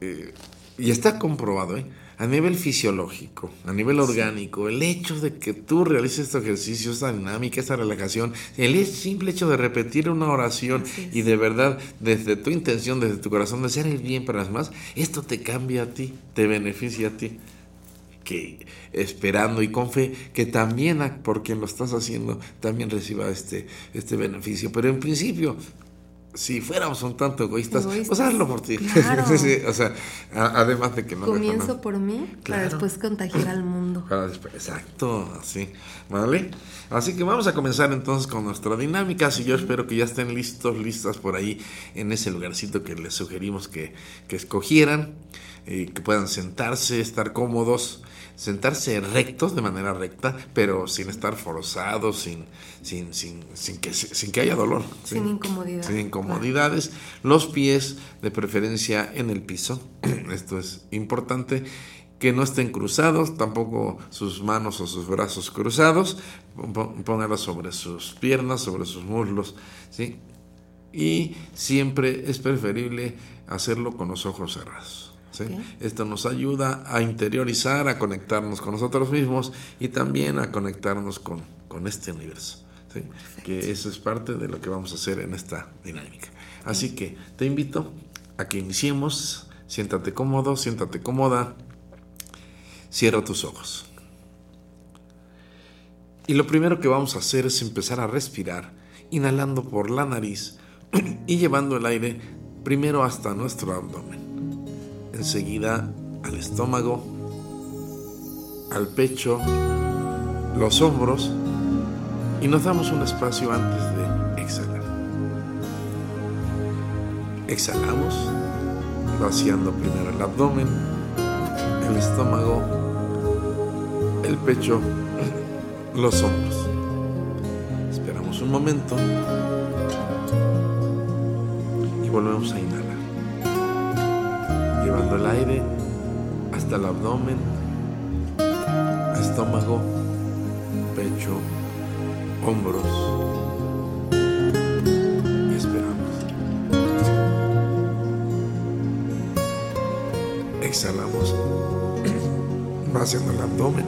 eh, y está comprobado, ¿eh? A nivel fisiológico, a nivel orgánico, el hecho de que tú realices este ejercicio, esta dinámica, esta relajación, el simple hecho de repetir una oración y de verdad, desde tu intención, desde tu corazón, desear el bien para los demás, esto te cambia a ti, te beneficia a ti. Que esperando y con fe que también por quien lo estás haciendo también reciba este, este beneficio. Pero en principio, si fuéramos un tanto egoístas, pues Egoístas. hazlo por ti. Claro. [LAUGHS] Sí, o sea, a- además de que no Comienzo por mí para después contagiar al mundo. Exacto, así, ¿vale? Así que vamos a comenzar entonces con nuestra dinámica. Y yo espero que ya estén listos, listas por ahí en ese lugarcito que les sugerimos que, que escogieran, eh, que puedan sentarse, estar cómodos. Sentarse rectos de manera recta, pero sin estar forzados, sin, sin, sin, sin, que, sin que haya dolor. Sin incomodidad. Sin incomodidades. Los pies de preferencia en el piso. [CLEARS THROAT] Esto es importante. Que no estén cruzados, tampoco sus manos o sus brazos cruzados. Pó- Póngalos sobre sus piernas, sobre sus muslos. ¿sí? Y siempre es preferible hacerlo con los ojos cerrados. Esto nos ayuda a interiorizar, a conectarnos con nosotros mismos y también a conectarnos con, con este universo. ¿sí? Que eso es parte de lo que vamos a hacer en esta dinámica. Así que te invito a que iniciemos. Siéntate cómodo, siéntate cómoda. Cierra tus ojos. Y lo primero que vamos a hacer es empezar a respirar, inhalando por la nariz [CLEARS THROAT] y llevando el aire primero hasta nuestro abdomen, enseguida al estómago, al pecho, los hombros y nos damos un espacio antes de exhalar. Exhalamos, vaciando primero el abdomen, el estómago, el pecho, los hombros. Esperamos un momento y volvemos a inhalar, llevando el aire hasta el abdomen, estómago, pecho, hombros. Y esperamos. Exhalamos, vaciando el abdomen,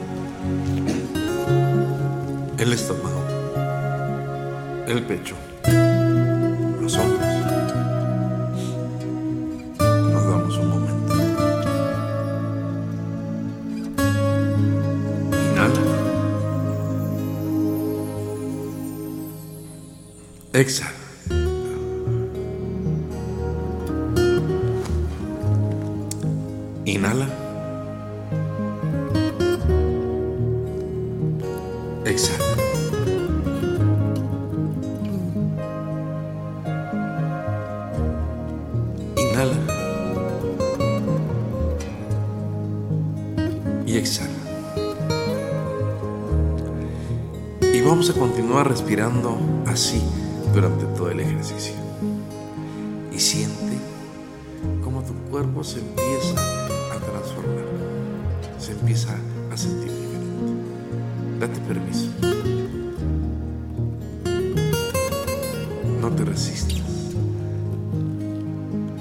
el estómago, el pecho, Inhala. Exhala. Inhala. Y exhala. Y vamos a continuar respirando así durante todo el ejercicio. Y siente cómo tu cuerpo se empieza a transformar, se empieza a sentir diferente. Date permiso. No te resistas.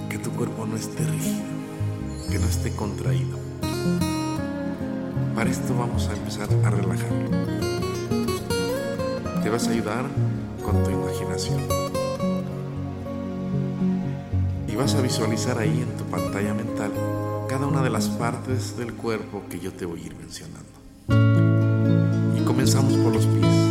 Que tu cuerpo no esté rígido, que no esté contraído. Para esto vamos a empezar a relajarlo. Te vas a ayudar con tu Y vas a visualizar ahí en tu pantalla mental cada una de las partes del cuerpo que yo te voy a ir mencionando. Y comenzamos por los pies.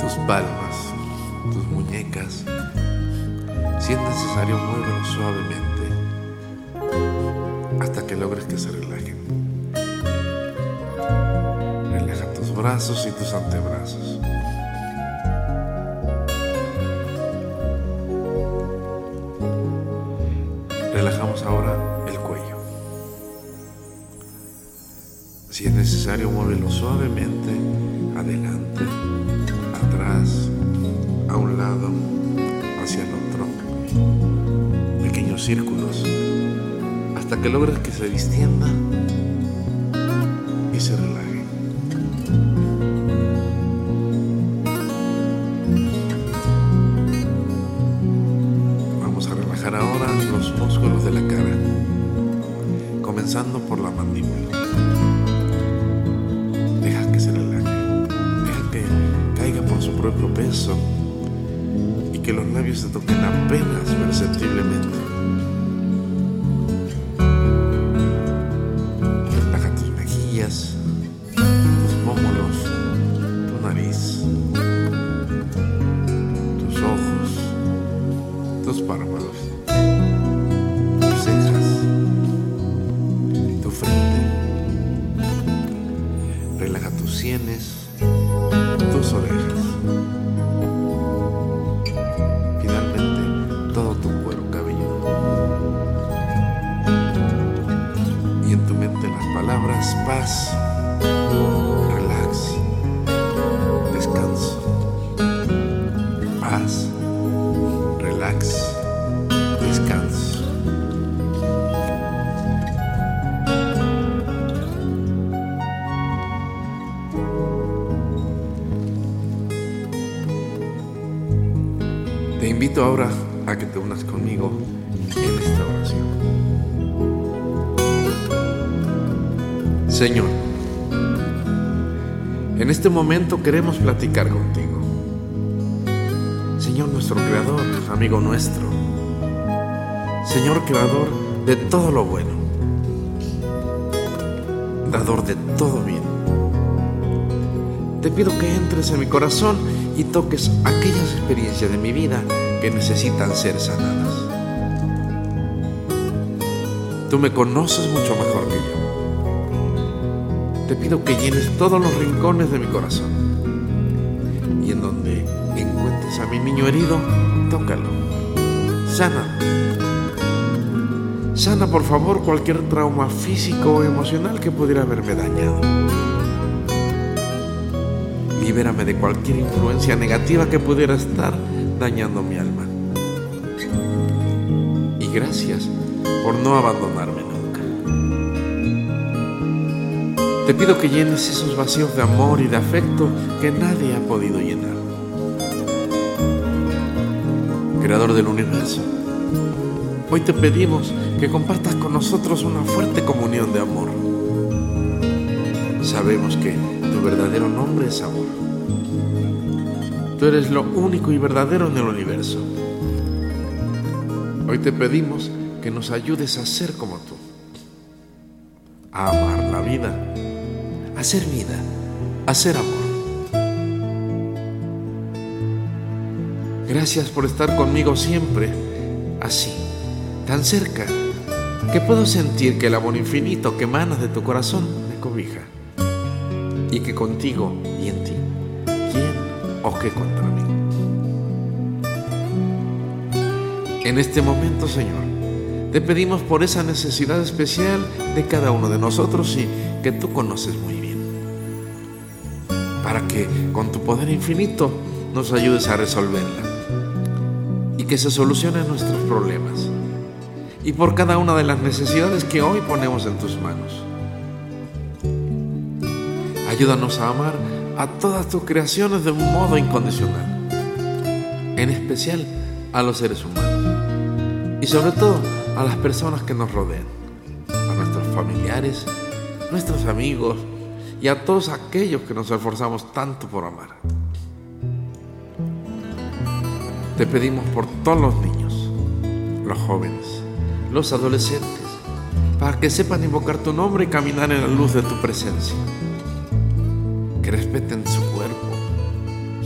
Tus palmas, tus muñecas. Si es necesario, muévelos suavemente hasta que logres que se relajen. Relaja tus brazos y tus antebrazos. Relajamos ahora el cuello. Si es necesario, muévelo suavemente, adelante, atrás, a un lado, hacia el otro. Pequeños círculos, hasta que logres que se distienda ahora a que te unas conmigo en esta oración. Señor, en este momento queremos platicar contigo. Señor nuestro Creador, amigo nuestro. Señor Creador de todo lo bueno. Dador de todo bien. Te pido que entres en mi corazón y toques aquellas experiencias de mi vida que necesitan ser sanadas. Tú me conoces mucho mejor que yo. Te pido que llenes todos los rincones de mi corazón. Y en donde encuentres a mi niño herido, tócalo. Sana. Sana, por favor, cualquier trauma físico o emocional que pudiera haberme dañado. Libérame de cualquier influencia negativa que pudiera estar dañando mi alma. Y gracias por no abandonarme nunca. Te pido que llenes esos vacíos de amor y de afecto que nadie ha podido llenar. Creador del universo, hoy te pedimos que compartas con nosotros una fuerte comunión de amor. Sabemos que tu verdadero nombre es amor. Tú eres lo único y verdadero en el universo. Hoy te pedimos que nos ayudes a ser como tú, a amar la vida, a ser vida, a ser amor. Gracias por estar conmigo siempre, así, tan cerca, que puedo sentir que el amor infinito que emanas de tu corazón me cobija y que contigo contra mí? En este momento, Señor, te pedimos por esa necesidad especial de cada uno de nosotros y que tú conoces muy bien, para que con tu poder infinito nos ayudes a resolverla y que se solucionen nuestros problemas y por cada una de las necesidades que hoy ponemos en tus manos. Ayúdanos a amar a todas tus creaciones de un modo incondicional, en especial a los seres humanos y sobre todo a las personas que nos rodean, a nuestros familiares, nuestros amigos y a todos aquellos que nos esforzamos tanto por amar. Te pedimos por todos los niños, los jóvenes, los adolescentes, para que sepan invocar tu nombre y caminar en la luz de tu presencia. Respeten su cuerpo,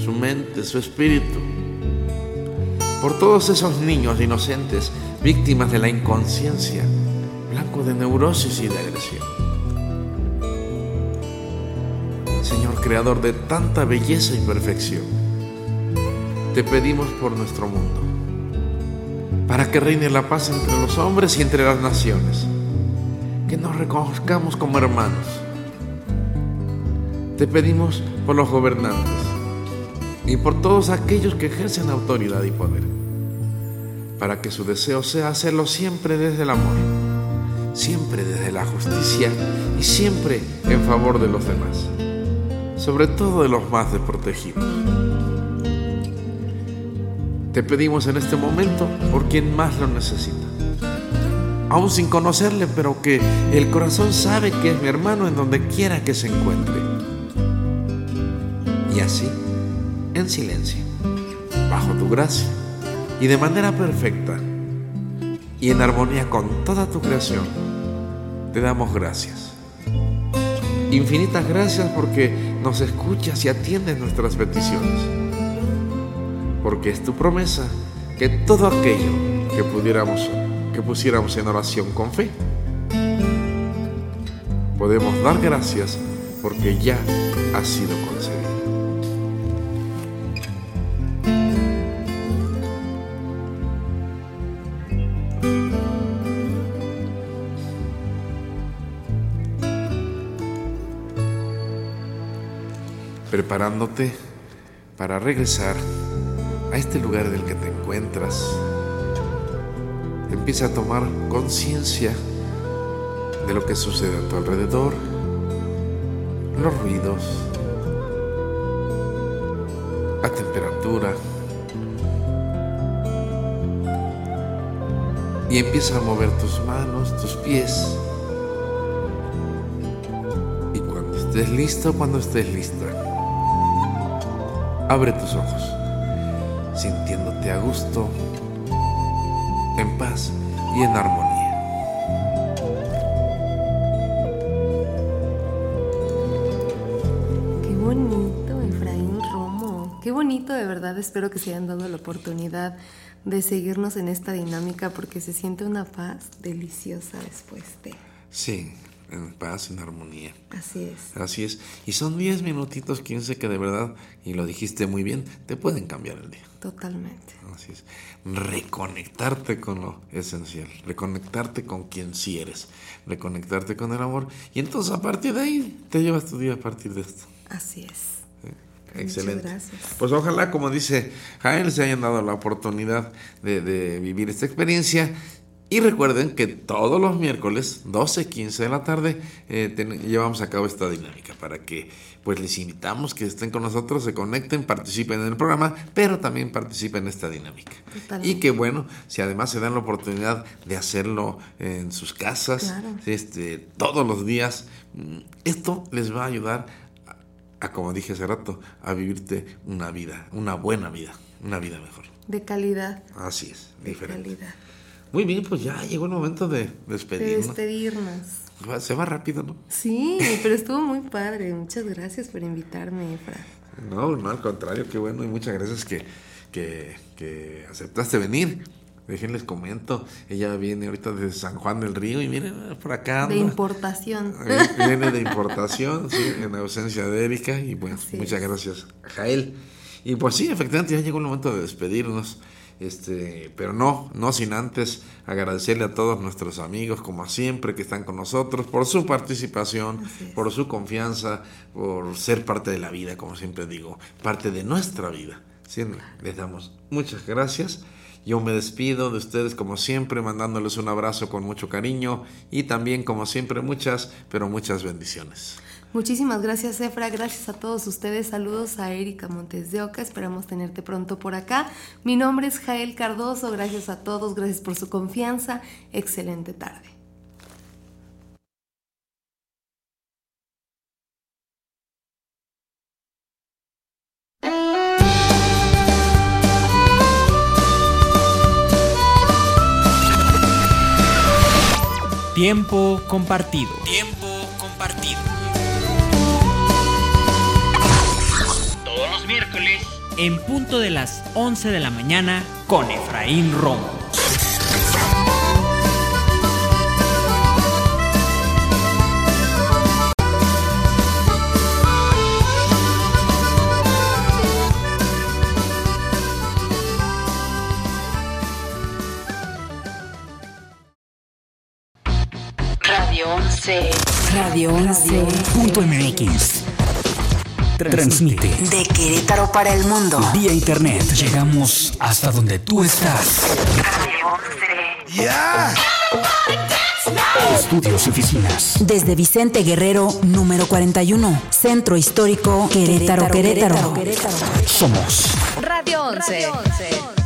su mente, su espíritu. Por todos esos niños inocentes, víctimas de la inconsciencia, blanco de neurosis y de agresión. Señor Creador de tanta belleza y perfección, te pedimos por nuestro mundo, para que reine la paz entre los hombres y entre las naciones, que nos reconozcamos como hermanos. Te pedimos por los gobernantes y por todos aquellos que ejercen autoridad y poder, para que su deseo sea hacerlo siempre desde el amor, siempre desde la justicia y siempre en favor de los demás sobre todo de los más desprotegidos. Te pedimos en este momento por quien más lo necesita. Aún sin conocerle, pero que el corazón sabe que es mi hermano en donde quiera que se encuentre. Y así, en silencio, bajo tu gracia y de manera perfecta y en armonía con toda tu creación, te damos gracias. Infinitas gracias porque nos escuchas y atiendes nuestras peticiones. Porque es tu promesa que todo aquello que pudiéramos que pusiéramos en oración con fe podemos dar gracias porque ya ha sido concedido. Preparándote para regresar a este lugar del que te encuentras. Empieza a tomar conciencia de lo que sucede a tu alrededor, los ruidos, la temperatura. Y empieza a mover tus manos, tus pies. Y cuando estés listo, cuando estés lista, Abre tus ojos, sintiéndote a gusto, en paz y en armonía. Qué bonito, Efraín Romo. Qué bonito, de verdad. Espero que se hayan dado la oportunidad de seguirnos en esta dinámica porque se siente una paz deliciosa después de... Sí, en paz, en armonía. Así es. Así es. Y son 10 minutitos, 15 que de verdad, y lo dijiste muy bien, te pueden cambiar el día. Totalmente. Así es. Reconectarte con lo esencial, reconectarte con quien sí eres, reconectarte con el amor. Y entonces a partir de ahí te llevas tu día a partir de esto. Así es. Excelente. Muchas gracias. Pues ojalá, como dice Jael, se hayan dado la oportunidad de, de vivir esta experiencia y recuerden que todos los miércoles, 12, 15 de la tarde, eh, ten, llevamos a cabo esta dinámica para que pues les invitamos que estén con nosotros, se conecten, participen en el programa, pero también participen en esta dinámica. Totalmente. Y que bueno, si además se dan la oportunidad de hacerlo en sus casas, Claro. este, todos los días, mm, esto les va a ayudar a, a, como dije hace rato, a vivirte una vida, una buena vida, una vida mejor. De calidad. Así es, De diferente. calidad. Muy bien, pues ya llegó el momento de De despedirnos. despedirnos. Va- Se va rápido, ¿no? Sí, pero estuvo muy padre. Muchas gracias por invitarme, Efra. No, no, al contrario, qué bueno y muchas gracias que, que, que aceptaste venir. Déjenles comento, ella viene ahorita de San Juan del Río y miren, por acá De importación. [LAUGHS] Viene de importación, sí, en ausencia de Erika y bueno, Así muchas es. gracias Jael. Y pues sí, efectivamente ya llegó el momento de despedirnos. Este, pero no, no sin antes agradecerle a todos nuestros amigos, como siempre, que están con nosotros, por su participación, por su confianza, por ser parte de la vida, como siempre digo, parte de nuestra vida. Sí, les damos muchas gracias. Yo me despido de ustedes como siempre, mandándoles un abrazo con mucho cariño y también como siempre muchas, pero muchas bendiciones. Muchísimas gracias, Efra. Gracias a todos ustedes. Saludos a Erika Montes de Oca. Esperamos tenerte pronto por acá. Mi nombre es Jael Cardoso. Gracias a todos. Gracias por su confianza. Excelente tarde. Tiempo compartido. Tiempo en punto de las 11 de la mañana con Efraín Romo. Radio 11. Radio 11. Transmite De Querétaro para el mundo. vía internet. Llegamos hasta donde tú estás. Radio 11. Estudios y oficinas. Desde Vicente Guerrero, número 41. Centro Histórico, Querétaro, Querétaro. Somos Radio 11.